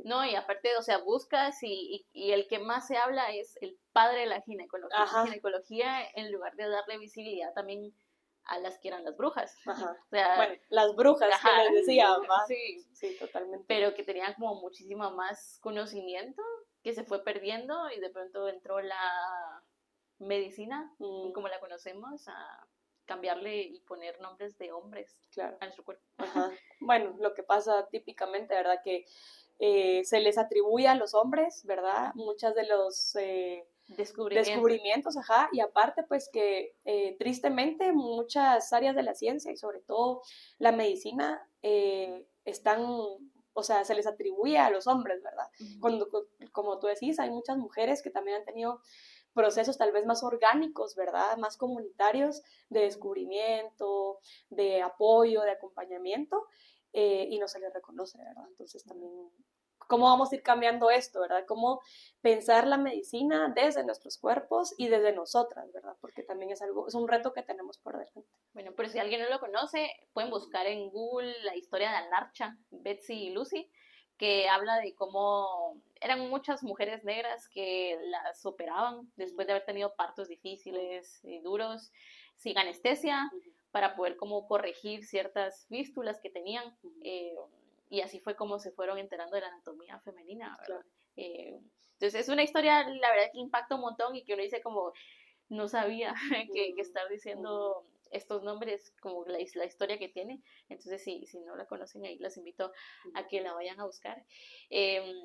No, y aparte, o sea, buscas y, y, el que más se habla es el padre de la ginecología, ginecología en lugar de darle visibilidad también a las que eran las brujas. Ajá. O sea, bueno, las brujas que les decía, Sí, sí, totalmente. Pero que tenían como muchísimo más conocimiento que se fue perdiendo y de pronto entró la medicina, mm. como la conocemos, a cambiarle y poner nombres de hombres claro. a nuestro cuerpo. Ajá. Bueno, lo que pasa típicamente, ¿verdad? Que eh, se les atribuye a los hombres, ¿verdad? Muchas de los... Eh, descubrimientos. descubrimientos, ajá, y aparte pues que eh, tristemente muchas áreas de la ciencia y sobre todo la medicina están, o sea, se les atribuye a los hombres, ¿verdad? Cuando, como tú decís, hay muchas mujeres que también han tenido procesos tal vez más orgánicos, ¿verdad? Más comunitarios de descubrimiento, de apoyo, de acompañamiento, eh, y no se les reconoce, ¿verdad? Entonces también, ¿cómo vamos a ir cambiando esto, ¿verdad? ¿Cómo pensar la medicina desde nuestros cuerpos y desde nosotras, ¿verdad? Porque también es algo, es un reto que tenemos por delante. Bueno, pero si alguien no lo conoce, pueden buscar en Google la historia de Anarcha, Betsy y Lucy, que habla de cómo eran muchas mujeres negras que las operaban después de haber tenido partos difíciles y duros, sin anestesia, para poder como corregir ciertas fístulas que tenían. Eh, y así fue como se fueron enterando de la anatomía femenina, eh, entonces es una historia, la verdad, que impacta un montón y que uno dice como, no sabía que, que estar diciendo estos nombres, como la, la historia que tiene. Entonces, si, si no la conocen ahí, los invito a que la vayan a buscar. Em,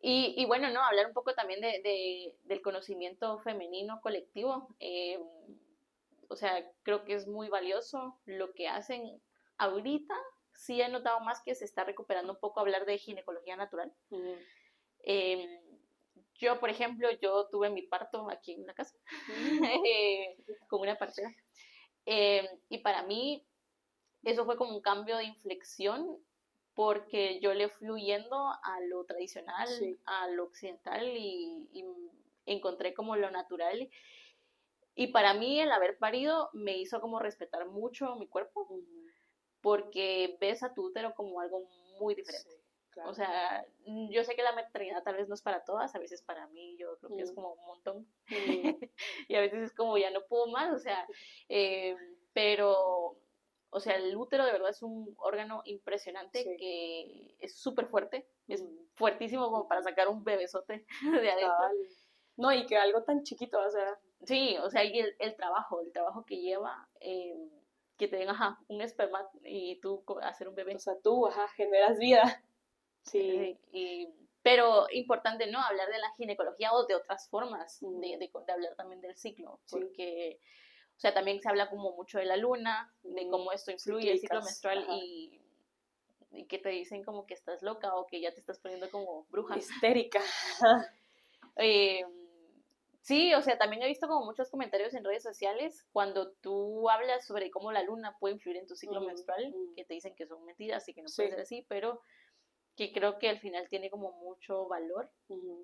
y, y, bueno, no, hablar un poco también de, del conocimiento femenino colectivo. Em, o sea, creo que es muy valioso lo que hacen ahorita. Sí he notado más que se está recuperando un poco hablar de ginecología natural. Em, yo, por ejemplo, yo tuve mi parto aquí en la casa, eh, con una partera. Eh, y para mí eso fue como un cambio de inflexión porque yo le fui huyendo a lo tradicional, a lo occidental y, encontré como lo natural. Y para mí el haber parido me hizo como respetar mucho mi cuerpo porque ves a tu útero como algo muy diferente. O sea, yo sé que la maternidad tal vez no es para todas, a veces para mí yo creo que es como un montón. y a veces es como ya no puedo más, o sea, eh, pero, o sea, el útero de verdad es un órgano impresionante que es súper fuerte, es fuertísimo como para sacar un bebesote de adentro. No, y que algo tan chiquito, o sea. Sí, o sea, y el, el trabajo, el trabajo que lleva. Eh, que te den, ajá, un esperma y tú hacer un bebé. O sea, tú, ajá, generas vida. Sí. Y, pero importante, ¿no? Hablar de la ginecología o de otras formas de, de, hablar también del ciclo, porque, o sea, también se habla como mucho de la luna, de cómo esto influye el ciclo menstrual y, y que te dicen como que estás loca o que ya te estás poniendo como bruja. Histérica. eh, Sí, o sea, también he visto como muchos comentarios en redes sociales cuando tú hablas sobre cómo la luna puede influir en tu ciclo menstrual, que te dicen que son mentiras y que no puede ser así, pero que creo que al final tiene como mucho valor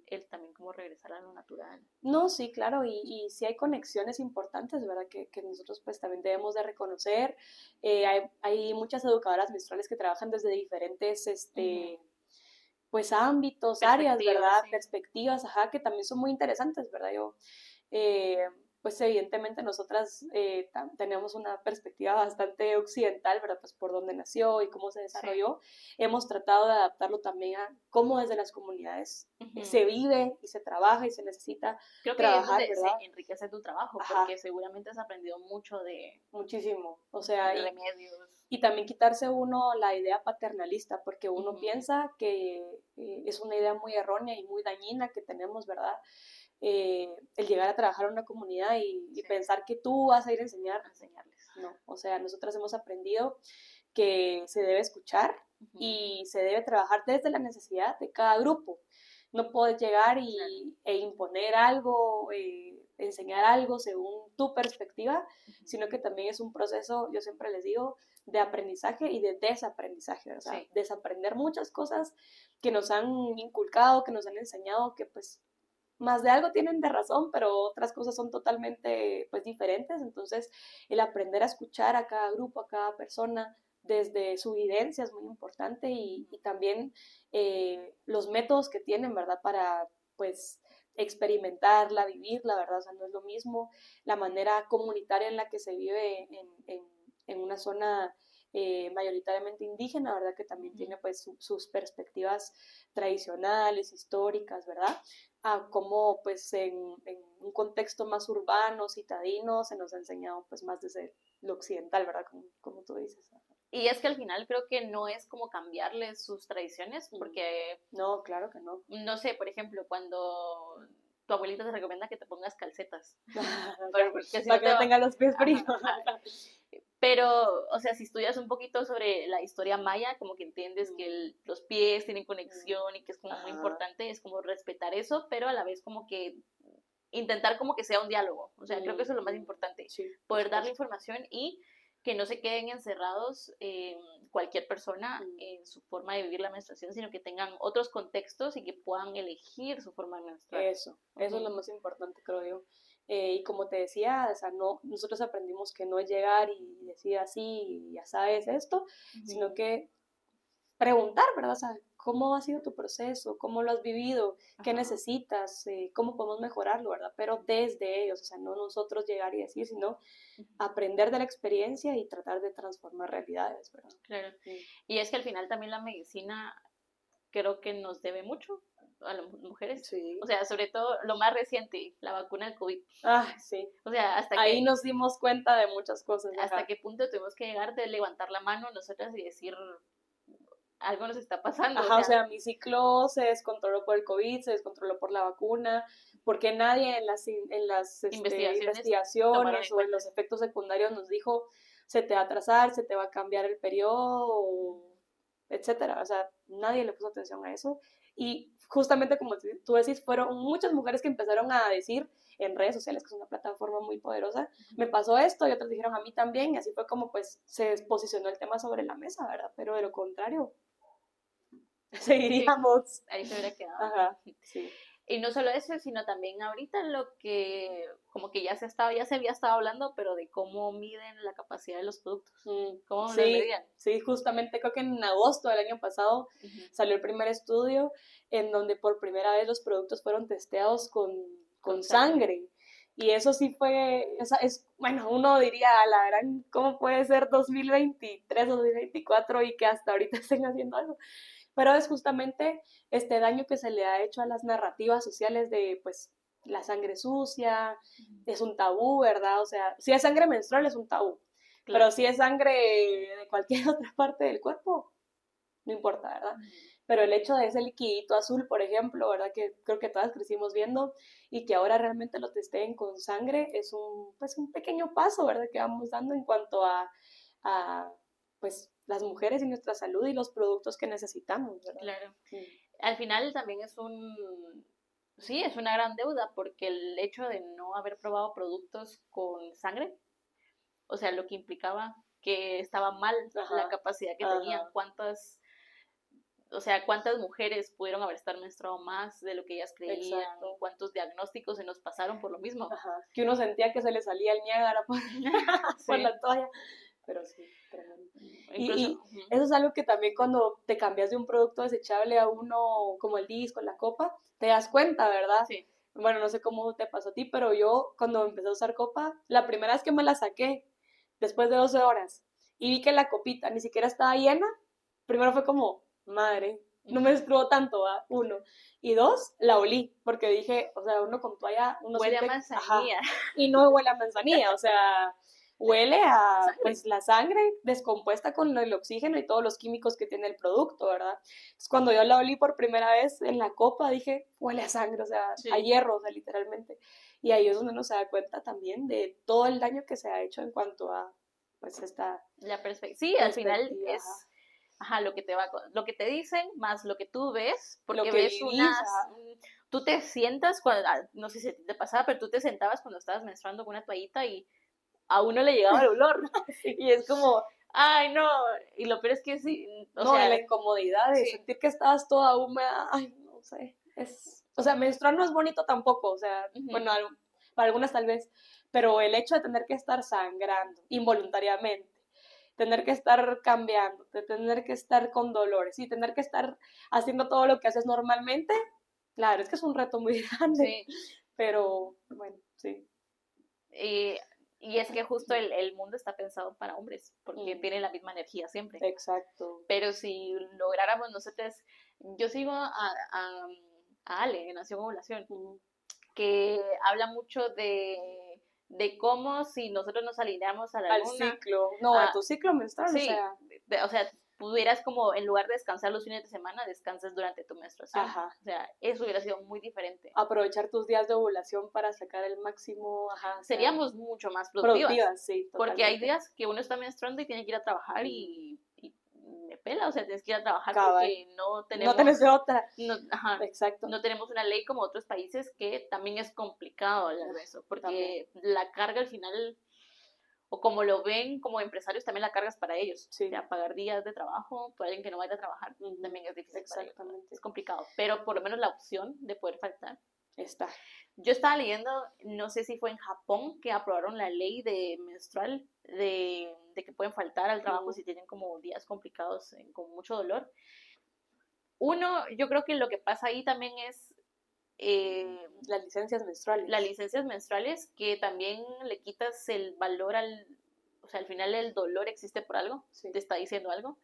el también como regresar a lo natural. No, sí, claro, y, y sí hay conexiones importantes, ¿verdad? Que, que nosotros pues también debemos de reconocer. Eh, hay, hay, muchas educadoras menstruales que trabajan desde diferentes, este... pues ámbitos, áreas, ¿verdad? Perspectivas, ajá, que también son muy interesantes, ¿verdad? Yo, eh, pues evidentemente nosotras eh, tenemos una perspectiva bastante occidental, ¿verdad? Pues por dónde nació y cómo se desarrolló. Hemos tratado de adaptarlo también a cómo desde las comunidades se vive y se trabaja y se necesita Creo que trabajar, es ¿verdad? Se enriquece tu trabajo, porque seguramente has aprendido mucho de... Muchísimo, o sea... y, remedios. Y también quitarse uno la idea paternalista, porque uno piensa que eh, es una idea muy errónea y muy dañina que tenemos, ¿verdad? Eh, el llegar a trabajar en una comunidad y, pensar que tú vas a ir a enseñar, a enseñarles. No, o sea, nosotras hemos aprendido que se debe escuchar y se debe trabajar desde la necesidad de cada grupo. No puedes llegar y, e imponer algo, eh, enseñar algo según tu perspectiva, sino que también es un proceso, yo siempre les digo, de aprendizaje y de desaprendizaje, o sea, desaprender muchas cosas que nos han inculcado, que nos han enseñado, que pues más de algo tienen de razón, pero otras cosas son totalmente pues diferentes. Entonces, el aprender a escuchar a cada grupo, a cada persona desde su evidencia es muy importante y, también eh, los métodos que tienen, ¿verdad? Para pues experimentarla, vivirla, ¿verdad? O sea, no es lo mismo la manera comunitaria en la que se vive en, en, una zona eh, mayoritariamente indígena, ¿verdad? Que también tiene pues sus perspectivas tradicionales, históricas, ¿verdad? A cómo pues en, un contexto más urbano, citadino, se nos ha enseñado pues más desde lo occidental, ¿verdad? Como, como tú dices. Y es que al final creo que no es como cambiarles sus tradiciones, porque... No, claro que no. No sé, por ejemplo, cuando tu abuelita te recomienda que te pongas calcetas. para, que no tenga los pies fríos. Pero, o sea, si estudias un poquito sobre la historia maya, como que entiendes que los pies tienen conexión y que es como muy importante, es como respetar eso, pero a la vez como que intentar como que sea un diálogo. O sea, creo que eso es lo más importante. poder darle información y que no se queden encerrados cualquier persona en su forma de vivir la menstruación, sino que tengan otros contextos y que puedan elegir su forma de menstruar. Eso, eso es lo más importante, creo yo. Eh, y como te decía, o sea, no, nosotros aprendimos que no es llegar y decir así, ya sabes esto, sino que preguntar, ¿verdad? O sea, ¿cómo ha sido tu proceso? ¿Cómo lo has vivido? ¿Qué necesitas? Eh, ¿Cómo podemos mejorarlo, verdad? Pero desde ellos, o sea, no nosotros llegar y decir, sino aprender de la experiencia y tratar de transformar realidades, ¿verdad? Claro. Y es que al final también la medicina creo que nos debe mucho a las mujeres. Sí. O sea, sobre todo lo más reciente, la vacuna del COVID. Ah, sí. O sea, hasta Ahí nos dimos cuenta de muchas cosas. Hasta qué punto tuvimos que llegar de levantar la mano nosotras y decir, algo nos está pasando. Ajá, o sea, mi ciclo se descontroló por el COVID, se descontroló por la vacuna, porque nadie en las, en las este, investigaciones, o en los efectos secundarios nos dijo, se te va a atrasar, se te va a cambiar el periodo, etcétera. O sea, nadie le puso atención a eso. Y justamente como tú decís, fueron muchas mujeres que empezaron a decir en redes sociales, que es una plataforma muy poderosa, me pasó esto y otras dijeron a mí también, y así fue como pues se posicionó el tema sobre la mesa, ¿verdad? Pero de lo contrario, seguiríamos. ahí se hubiera quedado. Ajá, Y no solo eso, sino también ahorita lo que como que ya se estaba, ya se había estado hablando, pero de cómo miden la capacidad de los productos. Mm, ¿Cómo sí, medían? Sí, justamente creo que en agosto del año pasado salió el primer estudio en donde por primera vez los productos fueron testeados con, con, sangre. Y eso sí fue, esa es, bueno, uno diría, la gran, ¿cómo puede ser 2023, 2024 y que hasta ahorita estén haciendo algo? Pero es justamente este daño que se le ha hecho a las narrativas sociales de, pues, la sangre sucia, es un tabú, ¿verdad? O sea, si es sangre menstrual es un tabú, pero si es sangre de cualquier otra parte del cuerpo, no importa, ¿verdad? Pero el hecho de ese liquidito azul, por ejemplo, ¿verdad? Que creo que todas crecimos viendo y que ahora realmente lo testeen con sangre es un, pues, un pequeño paso, ¿verdad? Que vamos dando en cuanto a, a pues, las mujeres y nuestra salud y los productos que necesitamos. Claro. Al final también es un, sí, es una gran deuda porque el hecho de no haber probado productos con sangre, o sea, lo que implicaba que estaba mal la capacidad que tenían, cuántas o sea, cuántas mujeres pudieron haber estado menstruado más de lo que ellas creían, cuántos diagnósticos se nos pasaron por lo mismo. Que uno sentía que se le salía el Niágara por, por la toalla pero sí, Y, eso es algo que también cuando te cambias de un producto desechable a uno como el disco, la copa, te das cuenta, ¿verdad? Sí. Bueno, no sé cómo te pasó a ti, pero yo cuando empecé a usar copa, la primera vez que me la saqué, después de 12 horas, y vi que la copita ni siquiera estaba llena, primero fue como, madre, no me destruyó tanto, ¿va? Uno. Y dos, la olí, porque dije, o sea, uno con toalla, uno Huele a manzanilla. y no huele a manzanilla, o sea, huele a pues la sangre descompuesta con el oxígeno y todos los químicos que tiene el producto, ¿verdad? Entonces cuando yo la olí por primera vez en la copa dije, huele a sangre, o sea, a hierro, o sea, literalmente. Y ahí es donde uno se da cuenta también de todo el daño que se ha hecho en cuanto a pues esta la perspectiva. Sí, al final es ajá, lo que te va lo que te dicen más lo que tú ves, porque ves unas tú te sientas cuando ah, no sé si te pasaba, pero tú te sentabas cuando estabas menstruando con una toallita y a uno le llegaba el olor. Y es como, ay, no. Y lo peor es que sí. O no, sea, la incomodidad de sentir que estabas toda húmeda, ay, no sé. Es... o sea, menstruar no es bonito tampoco, o sea, bueno, para algunas tal vez, pero el hecho de tener que estar sangrando involuntariamente, tener que estar cambiando, de tener que estar con dolores y tener que estar haciendo todo lo que haces normalmente, claro, es que es un reto muy grande, pero bueno, sí. Y, y es que justo el, el, mundo está pensado para hombres, porque tiene la misma energía siempre. Exacto. Pero si lográramos nosotros, yo sigo a, a, a Ale en Nación Ovulación, que habla mucho de, de cómo si nosotros nos alineamos a la Al ciclo, no, a, tu ciclo menstrual, sí, o sea, pudieras como, en lugar de descansar los fines de semana, descansas durante tu menstruación. Ajá. O sea, eso hubiera sido muy diferente. Aprovechar tus días de ovulación para sacar el máximo, ajá. Seríamos mucho más productivas. productivas sí, Porque hay días que uno está menstruando y tiene que ir a trabajar y pela, o sea, tienes que ir a trabajar porque no tenemos... No tenés otra. No, ajá, Exacto. No tenemos una ley como otros países que también es complicado hablar de eso, porque la carga al final, o como lo ven como empresarios, también la carga es para ellos. Sí. O sea, pagar días de trabajo por alguien que no vaya a trabajar también es difícil. Exactamente. Es complicado, pero por lo menos la opción de poder faltar está. Yo estaba leyendo, no sé si fue en Japón, que aprobaron la ley de menstrual de, que pueden faltar al trabajo si tienen como días complicados con mucho dolor. Uno, yo creo que lo que pasa ahí también es... Eh, las licencias menstruales. Las licencias menstruales, que también le quitas el valor al... O sea, al final el dolor existe por algo, te está diciendo algo.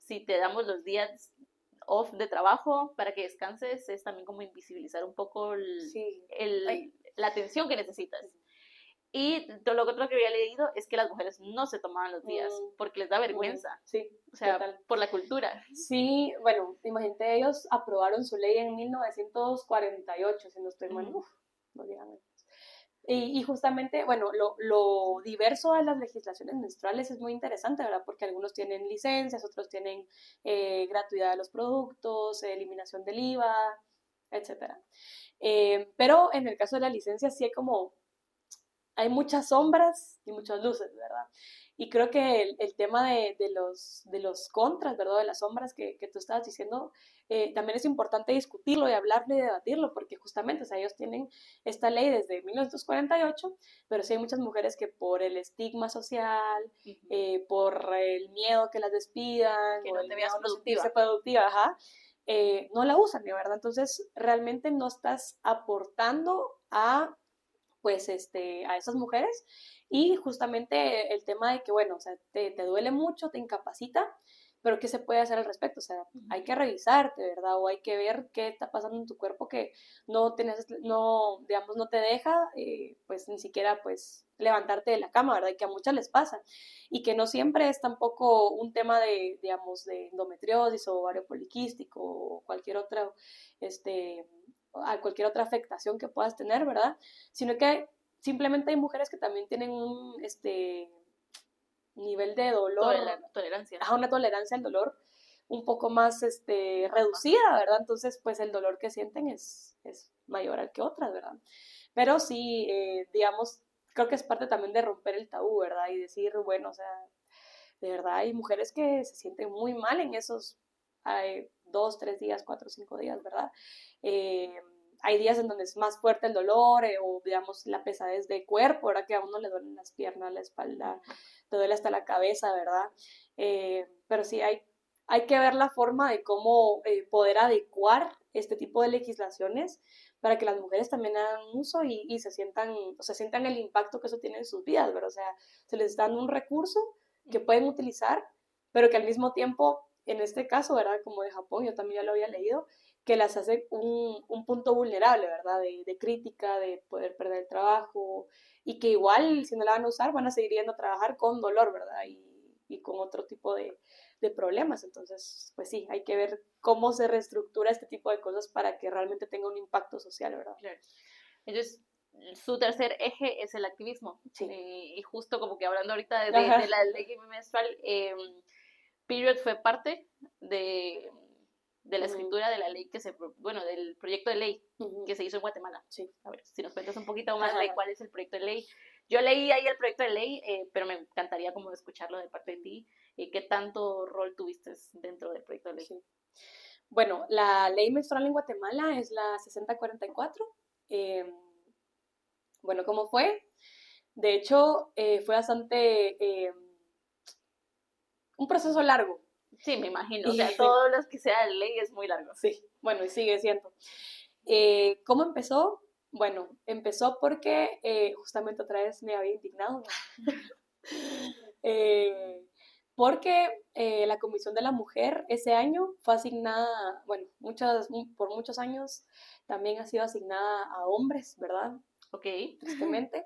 Si te damos los días off de trabajo para que descanses, es también como invisibilizar un poco el, la atención que necesitas. Y lo otro que había leído es que las mujeres no se tomaban los días mm. porque les da vergüenza. Sí. O sea, por la cultura. Sí, bueno, imagínate, ellos aprobaron su ley en 1948, si no estoy mal. Uf, no y, y, justamente, bueno, lo, lo, diverso de las legislaciones menstruales es muy interesante, ¿verdad? Porque algunos tienen licencias, otros tienen eh, gratuidad de los productos, eliminación del IVA, etc. Eh, pero en el caso de la licencia sí hay como hay muchas sombras y muchas luces, ¿verdad? Y creo que el, tema de, los, de los contras, ¿verdad? De las sombras que, que tú estabas diciendo, eh, también es importante discutirlo y hablarlo y debatirlo, porque justamente, o sea, ellos tienen esta ley desde 1948, pero sí hay muchas mujeres que por el estigma social, eh, por el miedo que las despidan, que no te veas productiva, productiva ajá, eh, no la usan, ¿verdad? Entonces, realmente no estás aportando a pues este, a esas mujeres y justamente el tema de que, bueno, o sea, te, te duele mucho, te incapacita, pero ¿qué se puede hacer al respecto? O sea, hay que revisarte, ¿verdad? O hay que ver qué está pasando en tu cuerpo que no tienes, no, digamos, no te deja, eh, pues ni siquiera, pues, levantarte de la cama, ¿verdad? Y que a muchas les pasa. Y que no siempre es tampoco un tema de, digamos, de endometriosis o ovario poliquístico o cualquier otra, este, a cualquier otra afectación que puedas tener, ¿verdad? Sino que simplemente hay mujeres que también tienen un este, nivel de dolor. tolerancia. A una tolerancia al dolor un poco más este, reducida, ¿verdad? Entonces, pues el dolor que sienten es, es mayor al que otras, ¿verdad? Pero sí, eh, digamos, creo que es parte también de romper el tabú, ¿verdad? Y decir, bueno, o sea, de verdad hay mujeres que se sienten muy mal en esos hay dos, tres días, cuatro, cinco días, ¿verdad? Eh, hay días en donde es más fuerte el dolor eh, o, digamos, la pesadez de cuerpo, ahora que a uno le duelen las piernas, la espalda, te duele hasta la cabeza, ¿verdad? Eh, pero sí hay, hay que ver la forma de cómo poder adecuar este tipo de legislaciones para que las mujeres también hagan uso y, y, se sientan, o sea, sientan el impacto que eso tiene en sus vidas, ¿verdad? O sea, se les da un recurso que pueden utilizar, pero que al mismo tiempo en este caso, ¿verdad? Como de Japón, yo también ya lo había leído, que las hace un, un punto vulnerable, ¿verdad? De, de, crítica, de poder perder el trabajo y que igual si no la van a usar van a seguir yendo a trabajar con dolor, ¿verdad? Y, y con otro tipo de, de, problemas. Entonces, pues sí, hay que ver cómo se reestructura este tipo de cosas para que realmente tenga un impacto social, ¿verdad? Claro. Entonces, su tercer eje es el activismo. Sí. Eh, y justo como que hablando ahorita de, de la ley menstrual, eh, Period fue parte de, de la escritura de la ley que se, bueno, del proyecto de ley que se hizo en Guatemala. Sí. A ver, si nos cuentas un poquito más de cuál es el proyecto de ley. Yo leí ahí el proyecto de ley, eh, pero me encantaría como escucharlo de parte de ti. y ¿Qué tanto rol tuviste dentro del proyecto de ley? Bueno, la ley menstrual en Guatemala es la 6044. Eh, bueno, ¿cómo fue? De hecho, eh, fue bastante... Eh, un proceso largo. Sí, me imagino. O sea, todo lo que sea de ley es muy largo. Sí, bueno, y sigue siendo. ¿Cómo empezó? Bueno, empezó porque justamente otra vez me había indignado. porque eh, la Comisión de la Mujer ese año fue asignada, bueno, muchas, por muchos años también ha sido asignada a hombres, ¿verdad? Ok. Tristemente.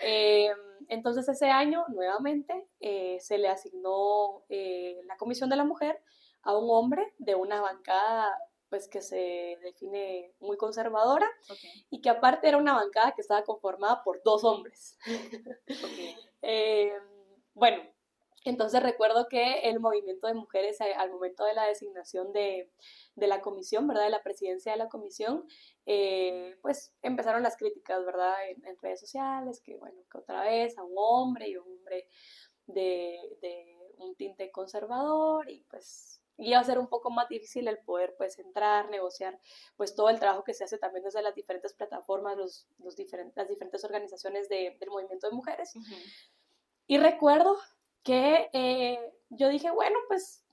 Eh, entonces ese año, nuevamente, eh, se le asignó la Comisión de la Mujer a un hombre de una bancada pues que se define muy conservadora y que aparte era una bancada que estaba conformada por dos hombres. Okay. bueno, entonces recuerdo que el movimiento de mujeres eh, al momento de la designación de, la comisión, ¿verdad? De la presidencia de la comisión, eh, pues empezaron las críticas, ¿verdad? En, redes sociales, que bueno, que otra vez a un hombre y un hombre de, un tinte conservador y pues iba a ser un poco más difícil el poder pues entrar, negociar pues todo el trabajo que se hace también desde las diferentes plataformas, los, los diferentes, las diferentes organizaciones del movimiento de mujeres. Y recuerdo que eh, yo dije, bueno, pues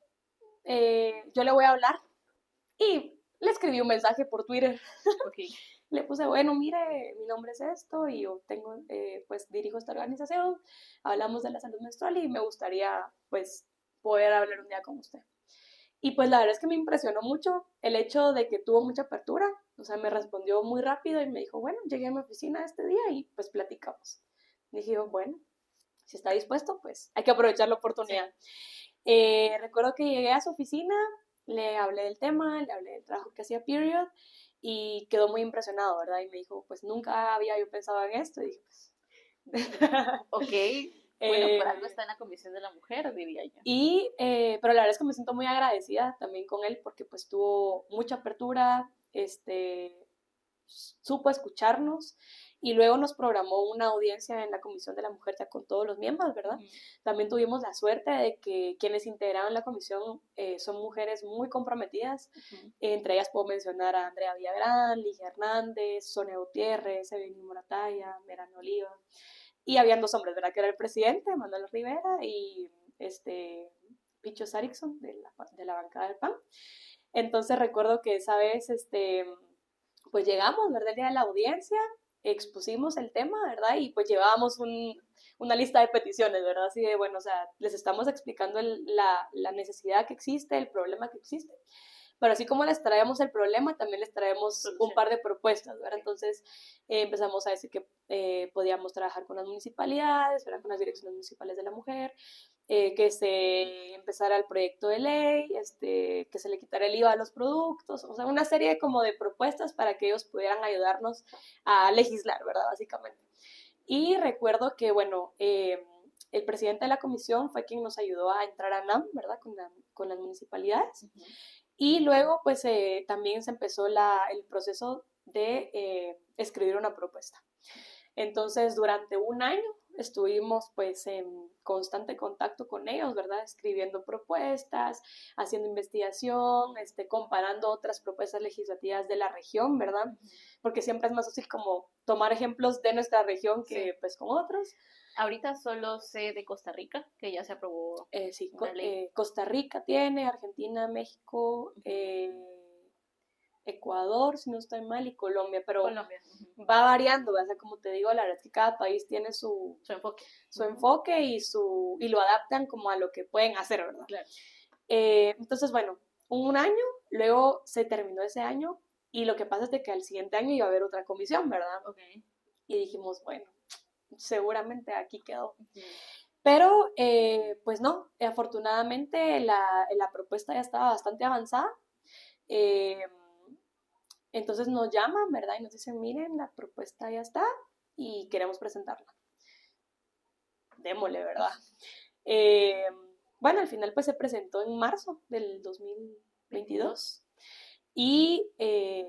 eh, yo le voy a hablar. Y le escribí un mensaje por Twitter. le puse, bueno, mire, mi nombre es esto y yo tengo, eh, pues dirijo esta organización, hablamos de la salud menstrual y me gustaría, pues, poder hablar un día con usted. Y pues la verdad es que me impresionó mucho el hecho de que tuvo mucha apertura, o sea, me respondió muy rápido y me dijo, bueno, llegué a mi oficina este día y pues platicamos. Dije, bueno, si está dispuesto, pues hay que aprovechar la oportunidad. Eh, recuerdo que llegué a su oficina, le hablé del tema, le hablé del trabajo que hacía Period y quedó muy impresionado, ¿verdad? Y me dijo, pues nunca había yo pensado en esto y dije, pues... ok. Bueno, por algo está en la Comisión de la Mujer, diría yo. Y, eh, pero la verdad es que me siento muy agradecida también con él porque pues tuvo mucha apertura, este, supo escucharnos y luego nos programó una audiencia en la Comisión de la Mujer ya con todos los miembros, ¿verdad? También tuvimos la suerte de que quienes integraban la comisión eh, son mujeres muy comprometidas, entre ellas puedo mencionar a Andrea Villagrán, Ligia Hernández, Sonia Gutiérrez, Evelyn Morataya, Merano Oliva, y habían dos hombres, ¿verdad? Que era el presidente, Manuel Rivera, y este Picho Sarikson, de la, de la bancada del PAN. Entonces recuerdo que esa vez, este, pues llegamos, ¿verdad? El día de la audiencia, expusimos el tema, ¿verdad? Y pues llevábamos una lista de peticiones, ¿verdad? Así de, bueno, o sea, les estamos explicando la, la, necesidad que existe, el problema que existe, pero así como les traemos el problema, también les traemos un par de propuestas, ¿verdad? Entonces eh, empezamos a decir que eh, podíamos trabajar con las municipalidades, ¿verdad? Con las direcciones municipales de la mujer, eh, que se empezara el proyecto de ley, este, que se le quitara el IVA a los productos, o sea, una serie como de propuestas para que ellos pudieran ayudarnos a legislar, ¿verdad? Básicamente. Y recuerdo que, bueno, eh, el presidente de la comisión fue quien nos ayudó a entrar a NAM, ¿verdad? Con, con las municipalidades. Y luego, pues, eh, también se empezó la, el proceso de escribir una propuesta. Entonces, durante un año estuvimos pues en constante contacto con ellos, ¿verdad? Escribiendo propuestas, haciendo investigación, este, comparando otras propuestas legislativas de la región, ¿verdad? Porque siempre es más fácil como tomar ejemplos de nuestra región que pues con otros. Ahorita solo sé de Costa Rica, que ya se aprobó. Eh, sí, eh, Costa Rica tiene, Argentina, México, eh, Ecuador, si no estoy mal, y Colombia, pero va variando, o sea, como te digo, la verdad es que cada país tiene su, enfoque, su enfoque y, su, y lo adaptan como a lo que pueden hacer, ¿verdad? Eh, entonces, bueno, un año, luego se terminó ese año y lo que pasa es de que al siguiente año iba a haber otra comisión, ¿verdad? Y dijimos, bueno, seguramente aquí quedó. Pero, eh, pues no, afortunadamente la, la, propuesta ya estaba bastante avanzada. Eh, entonces nos llaman, ¿verdad? Y nos dicen, miren, la propuesta ya está y queremos presentarla. Démosle, ¿verdad? Eh, bueno, al final pues se presentó en marzo del 2022 y eh,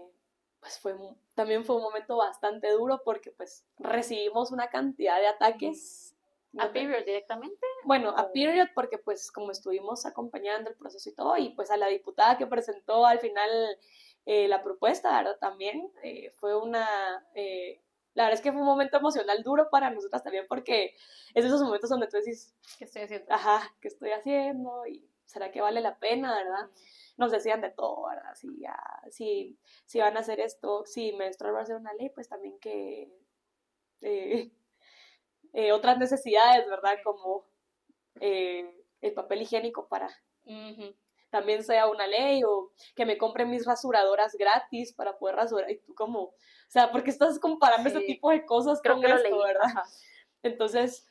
pues fue, también fue un momento bastante duro porque pues recibimos una cantidad de ataques ¿A Period directamente? Bueno, a Period porque pues como estuvimos acompañando el proceso y todo, y pues a la diputada que presentó al final eh, la propuesta, ¿verdad? También eh, fue una... Eh, la verdad es que fue un momento emocional duro para nosotras también porque es de esos momentos donde tú decís, ¿qué estoy haciendo? Ajá, ¿qué estoy haciendo? ¿Y será que vale la pena, verdad? Nos decían de todo, ¿verdad? Si, ya, si, si van a hacer esto, si menstruar va a ser una ley, pues también que... otras necesidades, ¿verdad? Como el papel higiénico para también sea una ley o que me compre mis rasuradoras gratis para poder rasurar. Y tú como, o sea, porque estás comparando ese tipo de cosas Creo con que esto, ¿verdad? Entonces,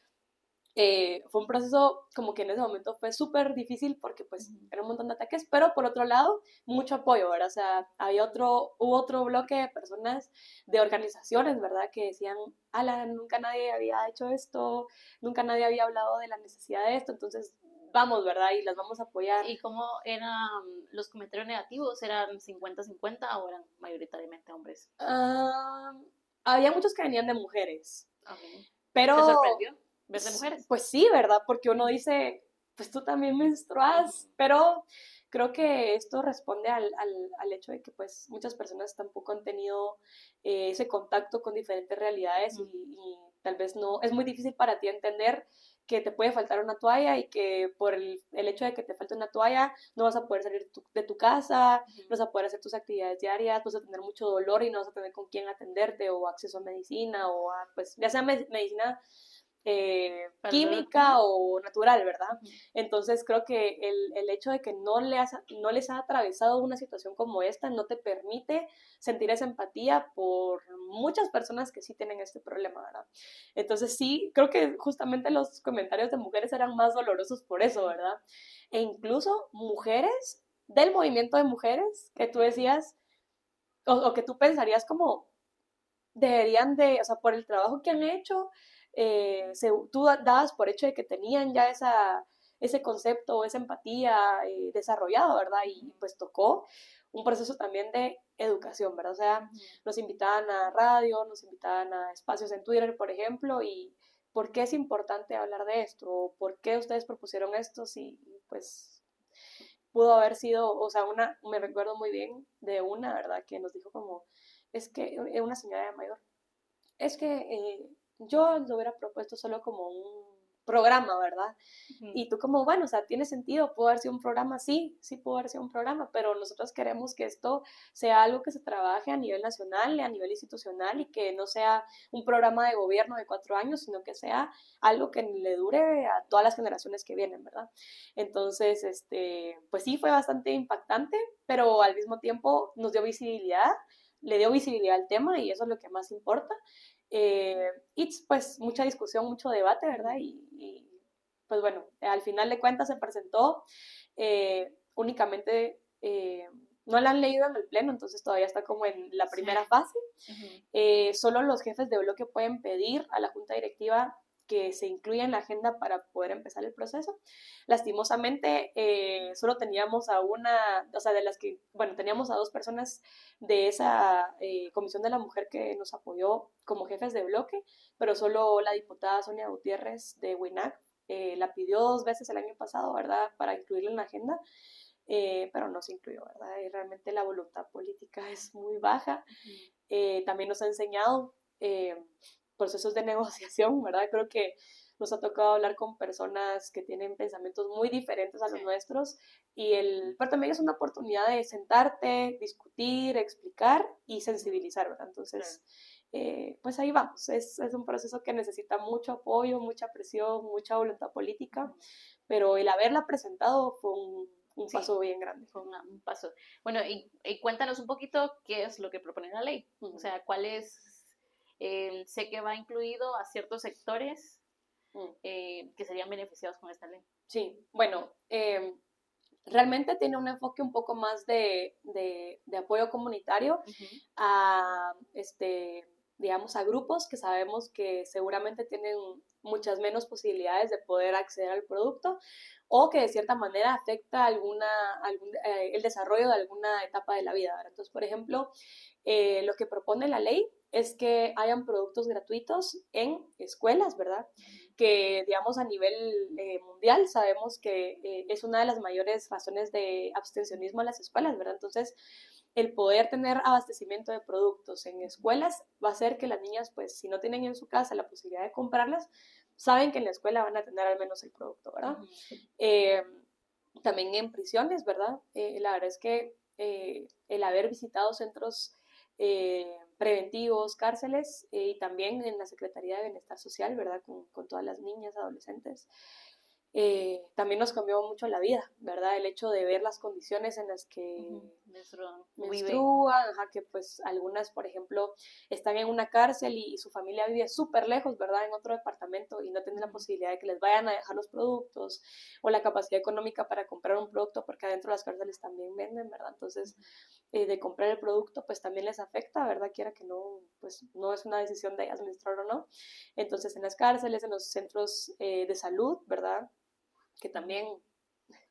eh, fue un proceso como que en ese momento fue súper difícil porque pues era un montón de ataques, pero por otro lado, mucho apoyo, ¿verdad? O sea, había otro, hubo otro bloque de personas, de organizaciones, ¿verdad? Que decían, ala, nunca nadie había hecho esto, nunca nadie había hablado de la necesidad de esto, entonces vamos, ¿verdad? Y las vamos a apoyar. ¿Y cómo eran los comentarios negativos? ¿Eran 50-50 o eran mayoritariamente hombres? Ah, había muchos que venían de mujeres. Pero, ¿Te sorprendió ver de mujeres? Pues sí, ¿verdad? Porque uno dice, pues tú también menstruas, pero creo que esto responde al, al, al, hecho de que pues muchas personas tampoco han tenido eh, ese contacto con diferentes realidades y, y, tal vez no, es muy difícil para ti entender que te puede faltar una toalla y que por el, el, hecho de que te falte una toalla no vas a poder salir de tu casa, no vas a poder hacer tus actividades diarias, vas a tener mucho dolor y no vas a tener con quién atenderte o acceso a medicina o a, pues, ya sea medicina eh, química o natural, ¿verdad? Entonces creo que el, el hecho de que no, le no les ha atravesado una situación como esta no te permite sentir esa empatía por muchas personas que sí tienen este problema, ¿verdad? Entonces sí, creo que justamente los comentarios de mujeres eran más dolorosos por eso, ¿verdad? E incluso mujeres del movimiento de mujeres que tú decías o, o que tú pensarías como deberían de, o sea, por el trabajo que han hecho, eh, se, tú dabas por hecho de que tenían ya esa, ese concepto o esa empatía eh, desarrollado, ¿verdad? Y pues tocó un proceso también de educación, ¿verdad? O sea, nos invitaban a radio, nos invitaban a espacios en Twitter, por ejemplo, y ¿por qué es importante hablar de esto? ¿Por qué ustedes propusieron esto? Si, pues, pudo haber sido, o sea, una, me recuerdo muy bien de una, ¿verdad? Que nos dijo como, es que, eh, una señora mayor, es que eh, yo lo hubiera propuesto solo como un programa, ¿verdad? Y tú como, bueno, o sea, tiene sentido, puede haber sido un programa, sí, sí puede haber sido un programa, pero nosotros queremos que esto sea algo que se trabaje a nivel nacional, a nivel institucional y que no sea un programa de gobierno de cuatro años, sino que sea algo que le dure a todas las generaciones que vienen, ¿verdad? Entonces, este, pues sí, fue bastante impactante, pero al mismo tiempo nos dio visibilidad, le dio visibilidad al tema y eso es lo que más importa. Eh, y pues mucha discusión, mucho debate, ¿verdad? Y, pues bueno, al final de cuentas se presentó eh, únicamente, eh, no la han leído en el pleno, entonces todavía está como en la primera fase. solo los jefes de bloque pueden pedir a la junta directiva que se incluya en la agenda para poder empezar el proceso. Lastimosamente, eh, solo teníamos a una, o sea, de las que, bueno, teníamos a dos personas de esa eh, Comisión de la Mujer que nos apoyó como jefes de bloque, pero solo la diputada Sonia Gutiérrez de WINAC eh, la pidió dos veces el año pasado, ¿verdad?, para incluirla en la agenda. pero no se incluyó, ¿verdad? Y realmente la voluntad política es muy baja. también nos ha enseñado procesos de negociación, ¿verdad? Creo que nos ha tocado hablar con personas que tienen pensamientos muy diferentes a los nuestros y el, pero también es una oportunidad de sentarte, discutir, explicar y sensibilizar, ¿verdad? Entonces, eh, pues ahí vamos, es, es, un proceso que necesita mucho apoyo, mucha presión, mucha voluntad política, pero el haberla presentado fue un, un paso bien grande. Fue un paso. Bueno, y, y, cuéntanos un poquito qué es lo que propone la ley, o sea, cuál es eh, sé que va incluido a ciertos sectores mm. eh, que serían beneficiados con esta ley. Sí, bueno, eh, realmente tiene un enfoque un poco más de, de, apoyo comunitario a, este, digamos, a grupos que sabemos que seguramente tienen muchas menos posibilidades de poder acceder al producto o que de cierta manera afecta alguna, algún, el desarrollo de alguna etapa de la vida. Entonces, por ejemplo, lo que propone la ley es que hayan productos gratuitos en escuelas, ¿verdad? que, digamos, a nivel eh, mundial sabemos que eh, es una de las mayores razones de abstencionismo en las escuelas, ¿verdad? Entonces, el poder tener abastecimiento de productos en escuelas va a hacer que las niñas, pues, si no tienen en su casa la posibilidad de comprarlas, saben que en la escuela van a tener al menos el producto, ¿verdad? Eh, también en prisiones, ¿verdad? la verdad es que el haber visitado centros preventivos, cárceles eh, y también en la Secretaría de Bienestar Social, ¿verdad? Con, todas las niñas, adolescentes. Eh, también nos cambió mucho la vida, ¿verdad? El hecho de ver las condiciones en las que menstruan, que pues algunas, por ejemplo, están en una cárcel y, su familia vive súper lejos, ¿verdad? En otro departamento y no tienen la posibilidad de que les vayan a dejar los productos o la capacidad económica para comprar un producto, porque adentro de las cárceles también venden, ¿verdad? Entonces, eh, de comprar el producto, pues también les afecta, ¿verdad? Quiera que no, pues no es una decisión de ellas menstruar o no. Entonces, en las cárceles, en los centros eh, de salud, ¿verdad? que también,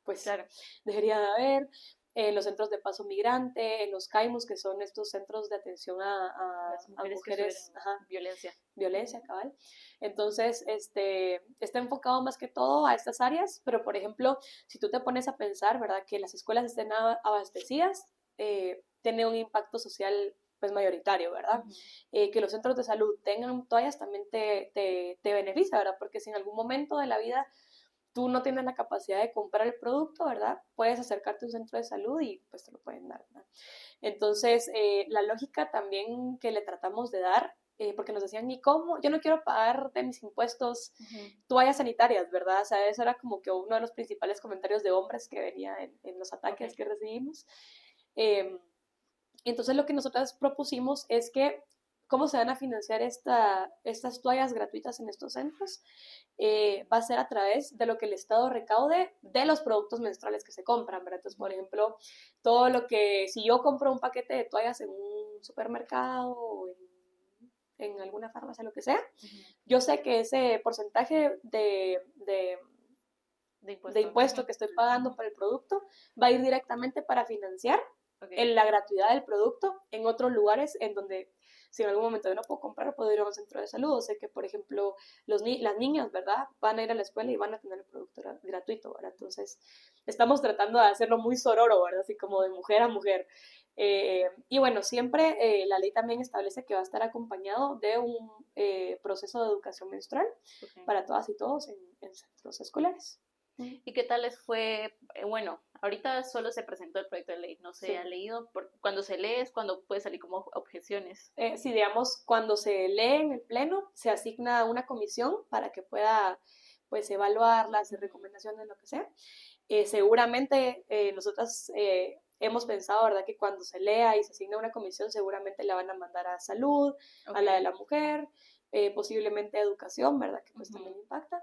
pues claro, debería de haber, en los centros de paso migrante, en los CAIMUS, que son estos centros de atención a, mujeres, violencia. Violencia, cabal. Entonces, este, está enfocado más que todo a estas áreas, pero por ejemplo, si tú te pones a pensar, ¿verdad? Que las escuelas estén abastecidas, eh, tiene un impacto social pues mayoritario, ¿verdad? Eh, que los centros de salud tengan toallas también te, te, te beneficia, ¿verdad? Porque si en algún momento de la vida tú no tienes la capacidad de comprar el producto, ¿verdad? Puedes acercarte a un centro de salud y pues te lo pueden dar, ¿verdad? Entonces, eh, la lógica también que le tratamos de dar, eh, porque nos decían, ¿y cómo? Yo no quiero pagar de mis impuestos toallas sanitarias, ¿verdad? O sea, eso era como que uno de los principales comentarios de hombres que venía en, los ataques que recibimos. Em, entonces, lo que nosotras propusimos es que cómo se van a financiar esta, estas toallas gratuitas en estos centros. Eh, va a ser a través de lo que el Estado recaude de los productos menstruales que se compran, ¿verdad? Entonces, por ejemplo, todo lo que, si yo compro un paquete de toallas en un supermercado o en, alguna farmacia, lo que sea, yo sé que ese porcentaje de, de de impuesto, que estoy pagando por el producto va a ir directamente para financiar la gratuidad del producto en otros lugares en donde si en algún momento yo no puedo comprar, puedo ir a un centro de salud. O sé que, por ejemplo, los las niñas, ¿verdad? Van a ir a la escuela y van a tener el producto gratuito, ¿verdad? Entonces, estamos tratando de hacerlo muy sororo, ¿verdad? Así como de mujer a mujer. Eh, y bueno, siempre eh, la ley también establece que va a estar acompañado de un eh, proceso de educación menstrual para todas y todos en, en centros escolares. ¿Y qué tal les fue? Eh, bueno, ahorita solo se presentó el proyecto de ley, no se ha leído. cuando se lee es cuando puede salir como objeciones. Eh, sí, digamos, cuando se lee en el Pleno, se asigna una comisión para que pueda pues evaluar las recomendaciones, lo que sea. Eh, seguramente eh, nosotras hemos pensado, ¿verdad?, que cuando se lea y se asigna una comisión, seguramente la van a mandar a salud, a la de la mujer, posiblemente a educación, ¿verdad?, que pues también impacta.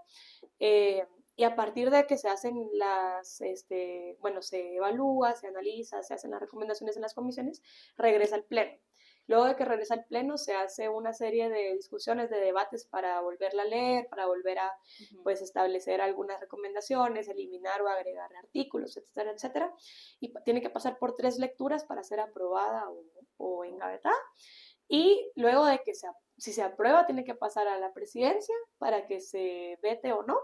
Y a partir de que se hacen las, este, bueno, se evalúa, se analiza, se hacen las recomendaciones en las comisiones, regresa al pleno. Luego de que regresa al pleno, se hace una serie de discusiones, de debates para volverla a leer, para volver a pues, establecer algunas recomendaciones, eliminar o agregar artículos, etcétera, etcétera. Y tiene que pasar por tres lecturas para ser aprobada o, o engavetada. Y luego de que se si se aprueba, tiene que pasar a la presidencia para que se vete o no.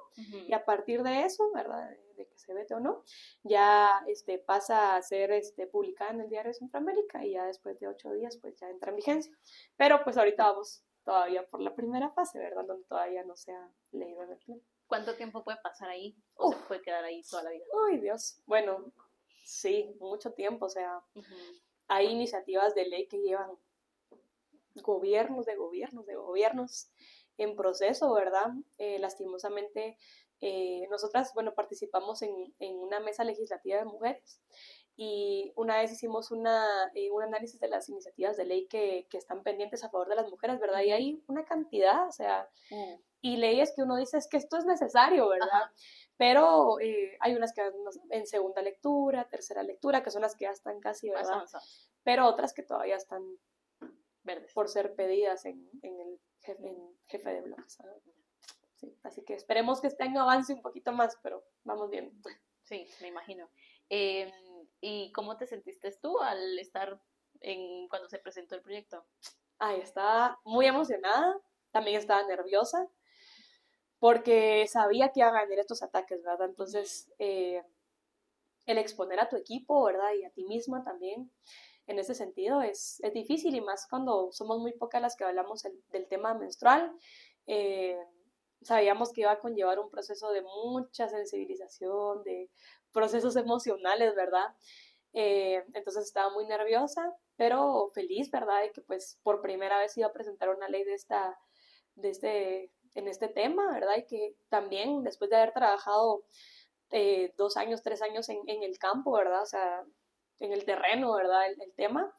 Y a partir de eso, ¿verdad? De que se vete o no, ya este, pasa a ser este, publicada en el Diario de Centroamérica y ya después de ocho días, pues ya entra en vigencia. Pero pues ahorita vamos todavía por la primera fase, ¿verdad? Donde todavía no se ha leído el pleno. ¿Cuánto tiempo puede pasar ahí? ¿O se puede quedar ahí toda la vida? Ay, Dios. Bueno, sí, mucho tiempo. O sea, hay iniciativas de ley que llevan gobiernos de gobiernos de gobiernos en proceso, ¿verdad? Eh, lastimosamente, eh, nosotras, bueno, participamos en, en, una mesa legislativa de mujeres y una vez hicimos una, eh, un análisis de las iniciativas de ley que, que, están pendientes a favor de las mujeres, ¿verdad? Y hay una cantidad, o sea, mm. y leyes que uno dice es que esto es necesario, ¿verdad? Pero hay unas que en segunda lectura, tercera lectura, que son las que ya están casi, ¿verdad? Pero otras que todavía están por ser pedidas en, en el jefe, jefe de bloques. Sí, así que esperemos que este año avance un poquito más, pero vamos bien. Sí, me imagino. Em, ¿Y cómo te sentiste tú al estar en cuando se presentó el proyecto? Ay, estaba muy emocionada, también estaba nerviosa, porque sabía que iban a venir estos ataques, ¿verdad? Entonces, eh, el exponer a tu equipo, ¿verdad? Y a ti misma también, en ese sentido, es, es difícil y más cuando somos muy pocas las que hablamos del tema menstrual. Eh, sabíamos que iba a conllevar un proceso de mucha sensibilización, de procesos emocionales, ¿verdad? Eh, entonces estaba muy nerviosa, pero feliz, ¿verdad? De que pues por primera vez iba a presentar una ley de esta, de este, en este tema, ¿verdad? Y que también después de haber trabajado eh, dos años, tres años en, en, el campo, ¿verdad? O sea, en el terreno, ¿verdad? El, el tema,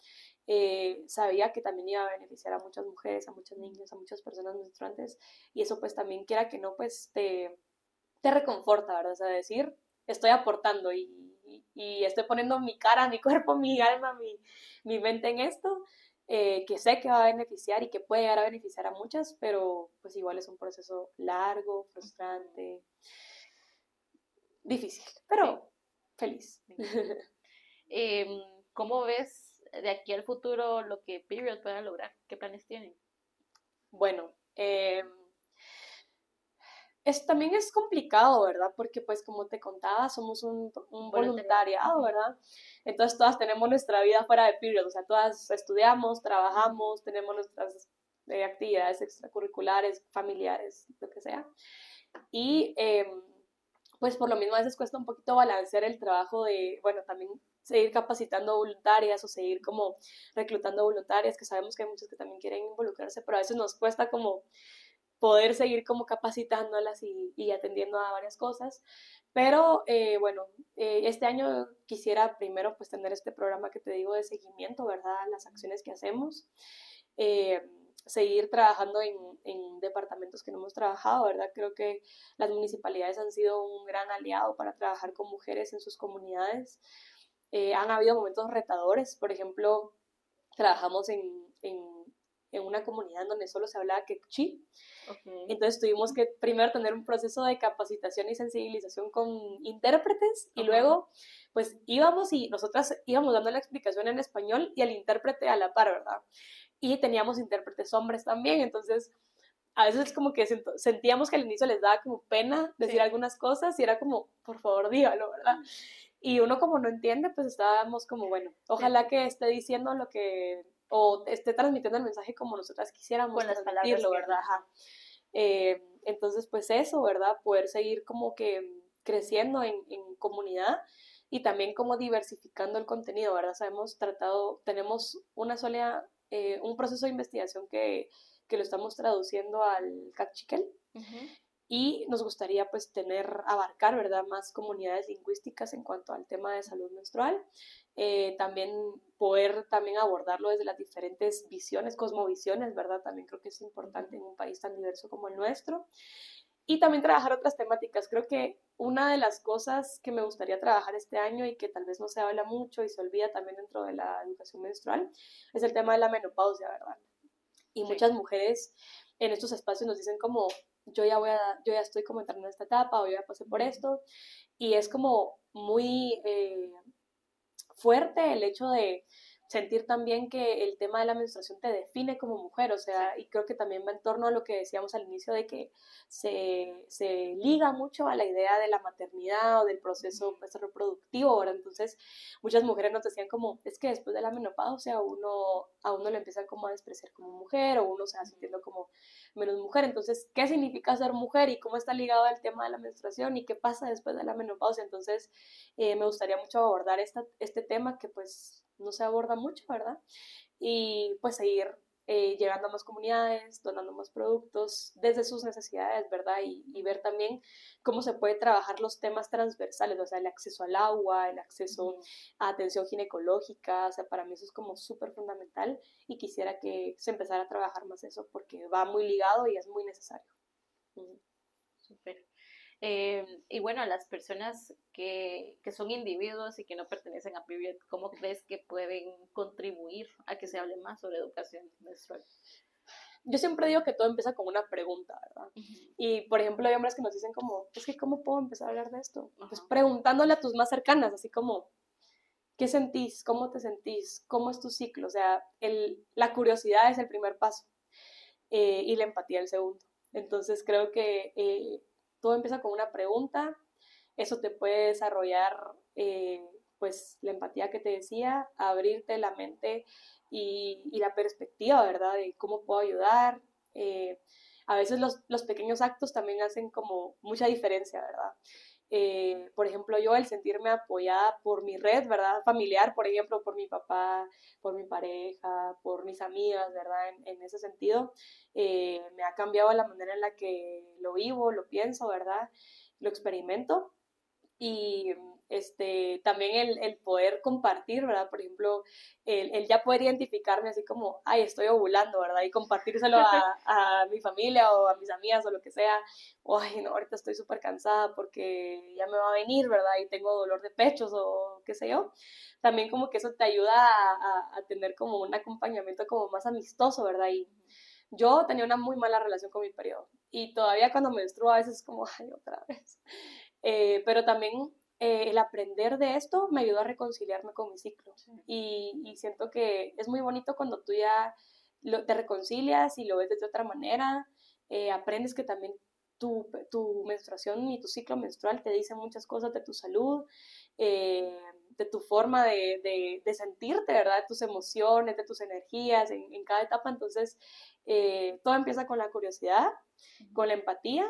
eh, sabía que también iba a beneficiar a muchas mujeres, a muchas niñas, a muchas personas menstruantes, y eso pues también quiera que no, pues te, te reconforta, ¿verdad? O sea, decir, estoy aportando y, y, estoy poniendo mi cara, mi cuerpo, mi alma, mi, mi mente en esto, eh, que sé que va a beneficiar y que puede llegar a beneficiar a muchas, pero pues igual es un proceso largo, frustrante, difícil, pero feliz. Em, ¿Cómo ves de aquí al futuro lo que Period pueda lograr? ¿Qué planes tienen? Bueno, eh, es, también es complicado, ¿verdad? Porque pues como te contaba, somos un, un voluntariado, ¿verdad? Entonces todas tenemos nuestra vida fuera de Period, o sea, todas estudiamos, trabajamos, tenemos nuestras eh, actividades extracurriculares, familiares, lo que sea. Y em, pues por lo mismo a veces cuesta un poquito balancear el trabajo de, bueno, también seguir capacitando voluntarias o seguir como reclutando voluntarias, que sabemos que hay muchas que también quieren involucrarse, pero a veces nos cuesta como poder seguir como capacitándolas y, atendiendo a varias cosas. Pero eh, bueno, eh, este año quisiera primero pues tener este programa que te digo de seguimiento, ¿verdad? Las acciones que hacemos. Eh, seguir trabajando en, en, departamentos que no hemos trabajado, ¿verdad? Creo que las municipalidades han sido un gran aliado para trabajar con mujeres en sus comunidades. Eh, han habido momentos retadores, por ejemplo, trabajamos en, en, en una comunidad donde solo se hablaba quechí, entonces tuvimos que primero tener un proceso de capacitación y sensibilización con intérpretes y luego pues íbamos y nosotras íbamos dando la explicación en español y el intérprete a la par, ¿verdad? Y teníamos intérpretes hombres también, entonces a veces como que sentíamos que al inicio les daba como pena decir algunas cosas y era como, por favor, dígalo, ¿verdad? Y uno como no entiende, pues estábamos como, bueno, ojalá que esté diciendo lo que, o esté transmitiendo el mensaje como nosotras quisiéramos Con las palabras ¿verdad? Eh, entonces, pues eso, ¿verdad? Poder seguir como que creciendo en, en comunidad y también como diversificando el contenido, ¿verdad? Sabemos tratado, tenemos una sola, eh, un proceso de investigación que, que, lo estamos traduciendo al cachiquel y nos gustaría pues tener, abarcar, ¿verdad?, más comunidades lingüísticas en cuanto al tema de salud menstrual, eh, también poder también abordarlo desde las diferentes visiones, cosmovisiones, ¿verdad?, también creo que es importante en un país tan diverso como el nuestro, y también trabajar otras temáticas. Creo que una de las cosas que me gustaría trabajar este año y que tal vez no se habla mucho y se olvida también dentro de la educación menstrual es el tema de la menopausia, ¿verdad? Y muchas mujeres en estos espacios nos dicen como, yo ya voy a, yo ya estoy como entrando en esta etapa o yo ya pasé por esto. Y es como muy eh, fuerte el hecho de sentir también que el tema de la menstruación te define como mujer, o sea, y creo que también va en torno a lo que decíamos al inicio de que se, se liga mucho a la idea de la maternidad o del proceso pues, reproductivo, ahora Entonces, muchas mujeres nos decían como, es que después de la menopausia uno, a uno le empiezan como a despreciar como mujer o uno se va sintiendo como menos mujer, entonces, ¿qué significa ser mujer y cómo está ligado al tema de la menstruación y qué pasa después de la menopausia? Entonces, eh, me gustaría mucho abordar esta, este tema que pues no se aborda mucho, ¿verdad? Y pues seguir eh, llegando a más comunidades, donando más productos desde sus necesidades, ¿verdad? Y, ver también cómo se puede trabajar los temas transversales, o sea, el acceso al agua, el acceso a atención ginecológica, o sea, para mí eso es como súper fundamental y quisiera que se empezara a trabajar más eso porque va muy ligado y es muy necesario. Súper. Eh, y bueno, las personas que, que, son individuos y que no pertenecen a Period, ¿cómo crees que pueden contribuir a que se hable más sobre educación menstrual? Yo siempre digo que todo empieza con una pregunta, ¿verdad? Y, por ejemplo, hay hombres que nos dicen como, es que, ¿cómo puedo empezar a hablar de esto? Pues preguntándole a tus más cercanas, así como, ¿qué sentís? ¿Cómo te sentís? ¿Cómo es tu ciclo? O sea, el, la curiosidad es el primer paso eh, y la empatía el segundo. Entonces creo que eh, todo empieza con una pregunta, eso te puede desarrollar eh, pues la empatía que te decía, abrirte la mente y, la perspectiva, ¿verdad? De cómo puedo ayudar. Eh, a veces los, los, pequeños actos también hacen como mucha diferencia, ¿verdad? Eh, por ejemplo, yo el sentirme apoyada por mi red, ¿verdad? Familiar, por ejemplo, por mi papá, por mi pareja, por mis amigas, ¿verdad? En, ese sentido, eh, me ha cambiado la manera en la que lo vivo, lo pienso, ¿verdad? Lo experimento. Y este, también el, el, poder compartir, ¿verdad? Por ejemplo, el, el, ya poder identificarme así como, ay, estoy ovulando, ¿verdad? Y compartírselo a, a mi familia o a mis amigas o lo que sea, o ay, no, ahorita estoy súper cansada porque ya me va a venir, ¿verdad? Y tengo dolor de pechos o qué sé yo. También como que eso te ayuda a, a, tener como un acompañamiento como más amistoso, ¿verdad? Y yo tenía una muy mala relación con mi periodo y todavía cuando me menstruo a veces es como, ay, otra vez. Eh, pero también eh, el aprender de esto me ayudó a reconciliarme con mi ciclo. Y, siento que es muy bonito cuando tú ya te reconcilias y lo ves de otra manera, eh, aprendes que también tu, tu, menstruación y tu ciclo menstrual te dicen muchas cosas de tu salud, eh, de tu forma de, de, sentirte, ¿verdad? De tus emociones, de tus energías en, en cada etapa. Entonces, todo empieza con la curiosidad, con la empatía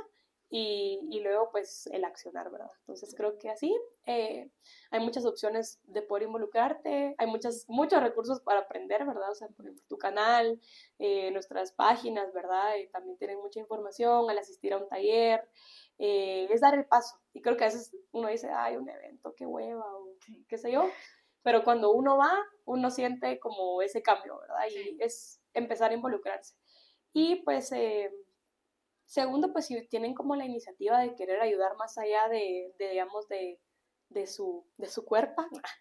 y, y, luego pues el accionar, ¿verdad? Entonces creo que así eh, hay muchas opciones de poder involucrarte, hay muchas, muchos recursos para aprender, ¿verdad? O sea, por ejemplo, tu canal, eh, nuestras páginas, ¿verdad? Eh, también tienen mucha información al asistir a un taller, es dar el paso. Y creo que a veces uno dice, ay, un evento, qué hueva, o qué sé yo, pero cuando uno va, uno siente como ese cambio, ¿verdad? Y es empezar a involucrarse. Y pues Segundo, pues si tienen como la iniciativa de querer ayudar más allá de, digamos, de, de, su, de su cuerpo,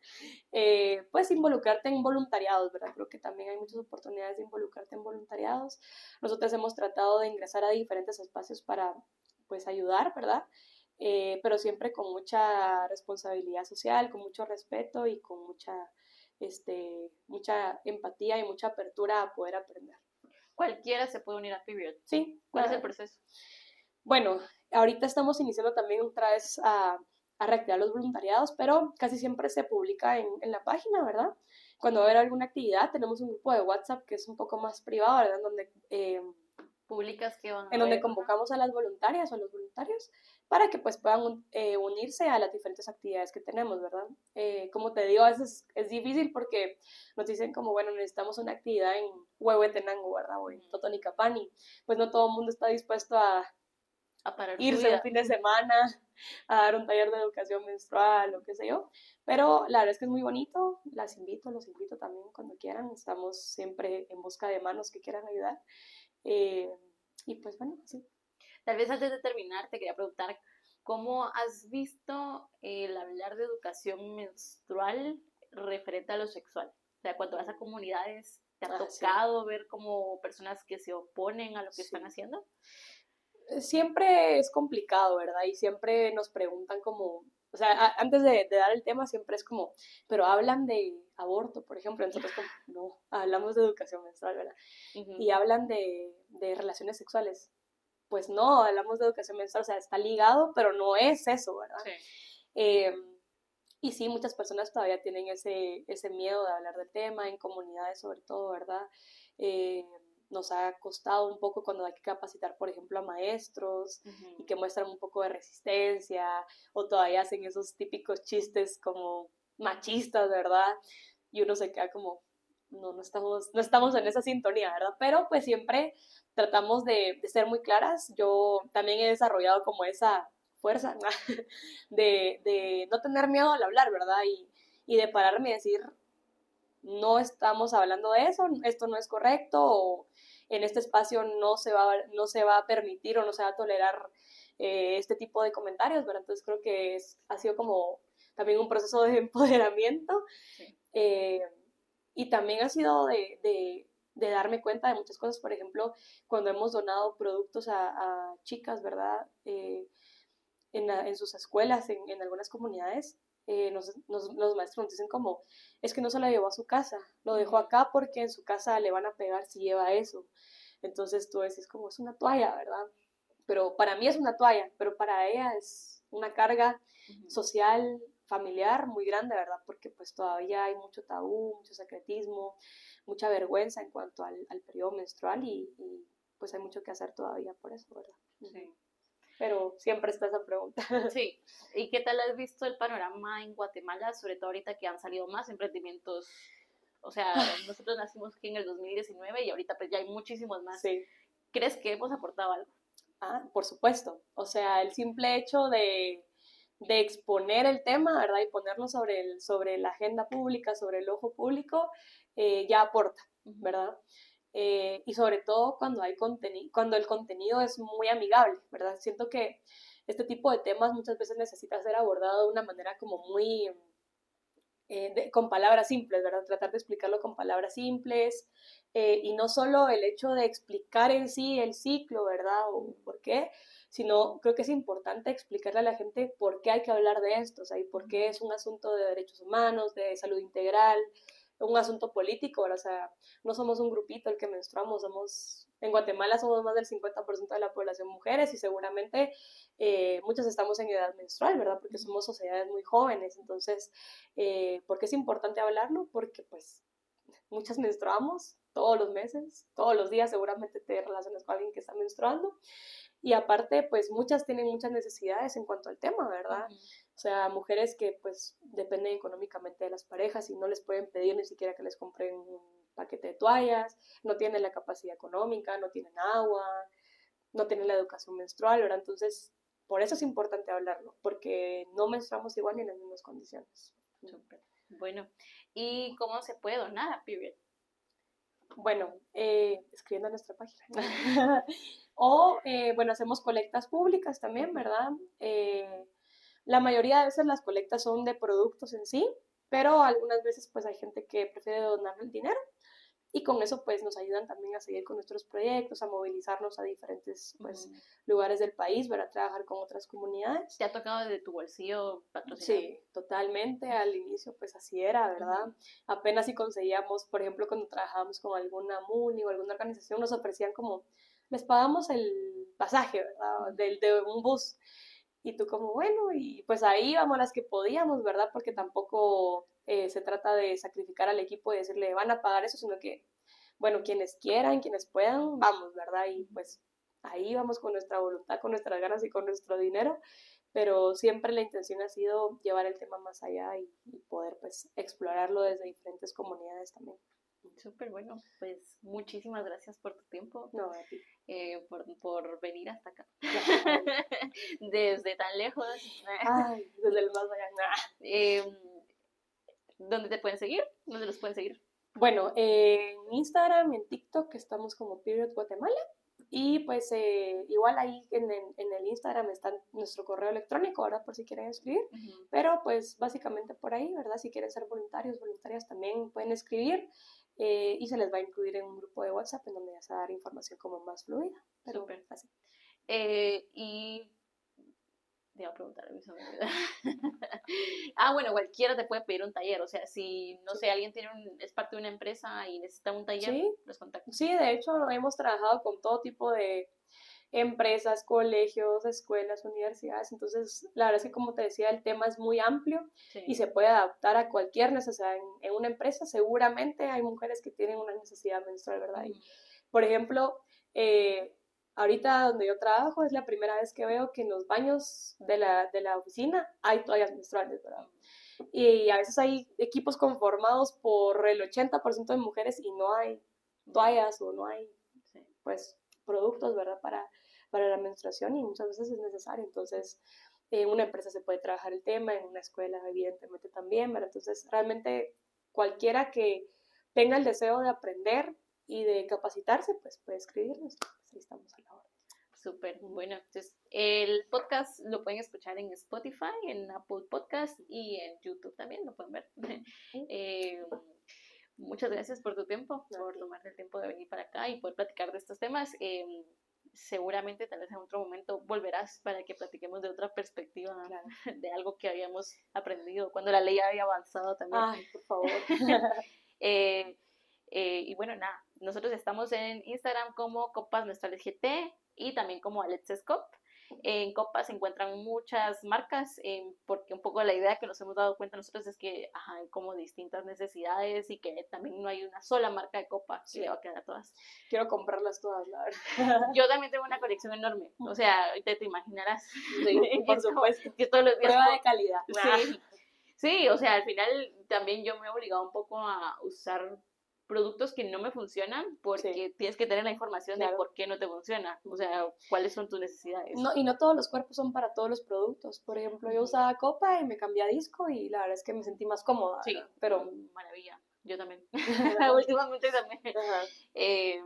eh, pues involucrarte en voluntariados, ¿verdad? Creo que también hay muchas oportunidades de involucrarte en voluntariados. Nosotros hemos tratado de ingresar a diferentes espacios para, pues, ayudar, ¿verdad? Eh, pero siempre con mucha responsabilidad social, con mucho respeto y con mucha, este, mucha empatía y mucha apertura a poder aprender cualquiera se puede unir a Period. Sí. ¿Cuál es el proceso? Bueno, ahorita estamos iniciando también otra vez a, a reactivar los voluntariados, pero casi siempre se publica en, en, la página, ¿verdad? Cuando va a haber alguna actividad, tenemos un grupo de WhatsApp que es un poco más privado, ¿verdad? Donde eh, publicas que van En donde convocamos a las voluntarias o a los voluntarios para que pues puedan eh, unirse a las diferentes actividades que tenemos, ¿verdad? Eh, como te digo, a veces es difícil porque nos dicen como, bueno, necesitamos una actividad en Huehuetenango, ¿verdad? O en Totonicapán pues no todo el mundo está dispuesto a, a irse un fin de semana a dar un taller de educación menstrual o qué sé yo. Pero la verdad es que es muy bonito, las invito, los invito también cuando quieran, estamos siempre en busca de manos que quieran ayudar. Eh, y pues bueno, sí. Tal vez antes de terminar, te quería preguntar, ¿cómo has visto el hablar de educación menstrual referente a lo sexual? O sea, cuando vas a comunidades, ¿te ha ah, tocado ver como personas que se oponen a lo que están haciendo? Eh, siempre es complicado, ¿verdad? Y siempre nos preguntan como, o sea, antes de, dar el tema siempre es como, pero hablan de aborto, por ejemplo, nosotros como, no, hablamos de educación menstrual, ¿verdad? Y hablan de, de, relaciones sexuales. Pues no, hablamos de educación menstrual, o sea, está ligado, pero no es eso, ¿verdad? Em, y sí, muchas personas todavía tienen ese, ese miedo de hablar del tema, en comunidades sobre todo, ¿verdad? Eh, nos ha costado un poco cuando hay que capacitar, por ejemplo, a maestros y que muestran un poco de resistencia o todavía hacen esos típicos chistes como machistas, ¿verdad? Y uno se queda como, no, no estamos, no estamos en esa sintonía, ¿verdad? Pero pues siempre tratamos de, ser muy claras. Yo también he desarrollado como esa fuerza de, de no tener miedo al hablar, ¿verdad? Y, y de pararme y decir, no estamos hablando de eso, esto no es correcto, o en este espacio no se va, no se va a permitir o no se va a tolerar eh, este tipo de comentarios, ¿verdad? Entonces creo que es, ha sido como también un proceso de empoderamiento eh, y también ha sido de, de, darme cuenta de muchas cosas, por ejemplo, cuando hemos donado productos a, chicas, ¿verdad? Eh, en, en, sus escuelas, en, en algunas comunidades, eh, nos, los maestros nos dicen como, es que no se la llevó a su casa, lo dejó acá porque en su casa le van a pegar si lleva eso. Entonces tú decís como, es una toalla, ¿verdad? pero para mí es una toalla, pero para ella es una carga social, familiar muy grande, ¿verdad? Porque pues todavía hay mucho tabú, mucho secretismo, mucha vergüenza en cuanto al, periodo menstrual y, pues hay mucho que hacer todavía por eso, ¿verdad? Sí. Pero siempre está esa pregunta. Sí. ¿Y qué tal has visto el panorama en Guatemala, sobre todo ahorita que han salido más emprendimientos? O sea, nosotros nacimos aquí en el 2019 y ahorita pues ya hay muchísimos más. Sí. ¿Crees que hemos aportado algo? Ah, por supuesto. O sea, el simple hecho de, de exponer el tema, ¿verdad? Y ponerlo sobre, el, sobre la agenda pública, sobre el ojo público, eh, ya aporta, ¿verdad? Eh, y sobre todo cuando, hay cuando el contenido es muy amigable, ¿verdad? Siento que este tipo de temas muchas veces necesita ser abordado de una manera como muy, eh, con palabras simples, ¿verdad? Tratar de explicarlo con palabras simples y no solo el hecho de explicar en sí el ciclo, ¿verdad? O por qué, sino creo que es importante explicarle a la gente por qué hay que hablar de esto, o sea, y por qué es un asunto de derechos humanos, de salud integral, un asunto político, o sea, no somos un grupito el que menstruamos, somos, en Guatemala somos más del 50% de la población mujeres y seguramente eh, muchas estamos en edad menstrual, ¿verdad? Porque somos sociedades muy jóvenes, entonces, eh, ¿por qué es importante hablarlo? Porque pues muchas menstruamos todos los meses, todos los días seguramente te relacionas con alguien que está menstruando y aparte, pues muchas tienen muchas necesidades en cuanto al tema, ¿verdad? O sea, mujeres que pues dependen económicamente de las parejas y no les pueden pedir ni siquiera que les compren un paquete de toallas, no tienen la capacidad económica, no tienen agua, no tienen la educación menstrual, ¿verdad? Entonces, por eso es importante hablarlo, porque no menstruamos igual ni en las mismas condiciones. Bueno, ¿y cómo se puede donar Period? Bueno, eh, escribiendo a nuestra página. o, eh, bueno, hacemos colectas públicas también, ¿verdad? Eh, la mayoría de veces las colectas son de productos en sí, pero algunas veces pues hay gente que prefiere donar el dinero y con eso pues nos ayudan también a seguir con nuestros proyectos, a movilizarnos a diferentes pues lugares del país para trabajar con otras comunidades. ¿Te ha tocado desde tu bolsillo patrocinar? Sí, totalmente, al inicio pues así era, ¿verdad? Apenas si conseguíamos, por ejemplo, cuando trabajábamos con alguna MUNI o alguna organización nos ofrecían como, les pagamos el pasaje, ¿verdad? Del, de un bus. Y tú como, bueno, y pues ahí íbamos las que podíamos, ¿verdad? Porque tampoco eh, se trata de sacrificar al equipo y decirle, van a pagar eso, sino que, bueno, quienes quieran, quienes puedan, vamos, ¿verdad? Y pues ahí vamos con nuestra voluntad, con nuestras ganas y con nuestro dinero, pero siempre la intención ha sido llevar el tema más allá y, poder pues explorarlo desde diferentes comunidades también. Súper bueno, pues muchísimas gracias por tu tiempo. No, eh, por, por, venir hasta acá. desde tan lejos. Ay, desde el más allá. Eh, ¿Dónde te pueden seguir? ¿Dónde los pueden seguir? Bueno, en Instagram, en TikTok estamos como Period Guatemala. Y pues eh, igual ahí en el, en el, Instagram está nuestro correo electrónico, ahora por si quieren escribir. Pero pues básicamente por ahí, ¿verdad? Si quieren ser voluntarios, voluntarias también pueden escribir eh, y se les va a incluir en un grupo de WhatsApp en donde ya se va a dar información como más fluida. Pero Súper. Así. Eh, y te iba a preguntar a mi ah, bueno, cualquiera te puede pedir un taller. O sea, si, no sé, alguien tiene un, es parte de una empresa y necesita un taller, ¿Sí? los contacta. Sí, de hecho, hemos trabajado con todo tipo de empresas, colegios, escuelas, universidades. Entonces, la verdad es que, como te decía, el tema es muy amplio y se puede adaptar a cualquier necesidad. En, una empresa, seguramente hay mujeres que tienen una necesidad menstrual, ¿verdad? Y, por ejemplo, eh, Ahorita donde yo trabajo es la primera vez que veo que en los baños de la, de la oficina hay toallas menstruales, ¿verdad? Y a veces hay equipos conformados por el 80% de mujeres y no hay toallas o no hay, pues, productos, ¿verdad? Para, para la menstruación y muchas veces es necesario. Entonces, en una empresa se puede trabajar el tema, en una escuela evidentemente también, ¿verdad? Entonces, realmente cualquiera que tenga el deseo de aprender y de capacitarse, pues puede escribirnos estamos a la hora. Súper, bueno, entonces el podcast lo pueden escuchar en Spotify, en Apple Podcast y en YouTube también, lo pueden ver. Eh, muchas gracias por tu tiempo, por tomarte el tiempo de venir para acá y poder platicar de estos temas. Em, seguramente tal vez en otro momento volverás para que platiquemos de otra perspectiva, de algo que habíamos aprendido cuando la ley había avanzado también. Ay, por favor. eh, eh, y bueno, nada, nosotros estamos en Instagram como Copas Menstruales GT, y también como Let's Scop. En Copa se encuentran muchas marcas, eh, porque un poco la idea que nos hemos dado cuenta nosotros es que ajá, hay como distintas necesidades y que también no hay una sola marca de Copa que le va a quedar a todas. Quiero comprarlas todas, la verdad. Yo también tengo una colección enorme, o sea, te, te imaginarás. Sí, por supuesto. Que todos los días Prueba de calidad. Sí. sí, o sea, al final también yo me he obligado un poco a usar productos que no me funcionan porque Sí. tienes que tener la información de por qué no te funciona, o sea, cuáles son tus necesidades. No, y no todos los cuerpos son para todos los productos. Por ejemplo, yo usaba copa y me cambié a disco y la verdad es que me sentí más cómoda. Sí, pero... maravilla. Yo también. Últimamente también. Eh,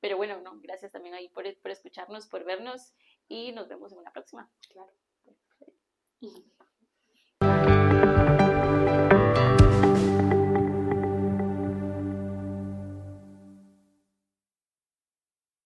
pero bueno, no, gracias también ahí por, por escucharnos, por vernos y nos vemos en una próxima. Claro.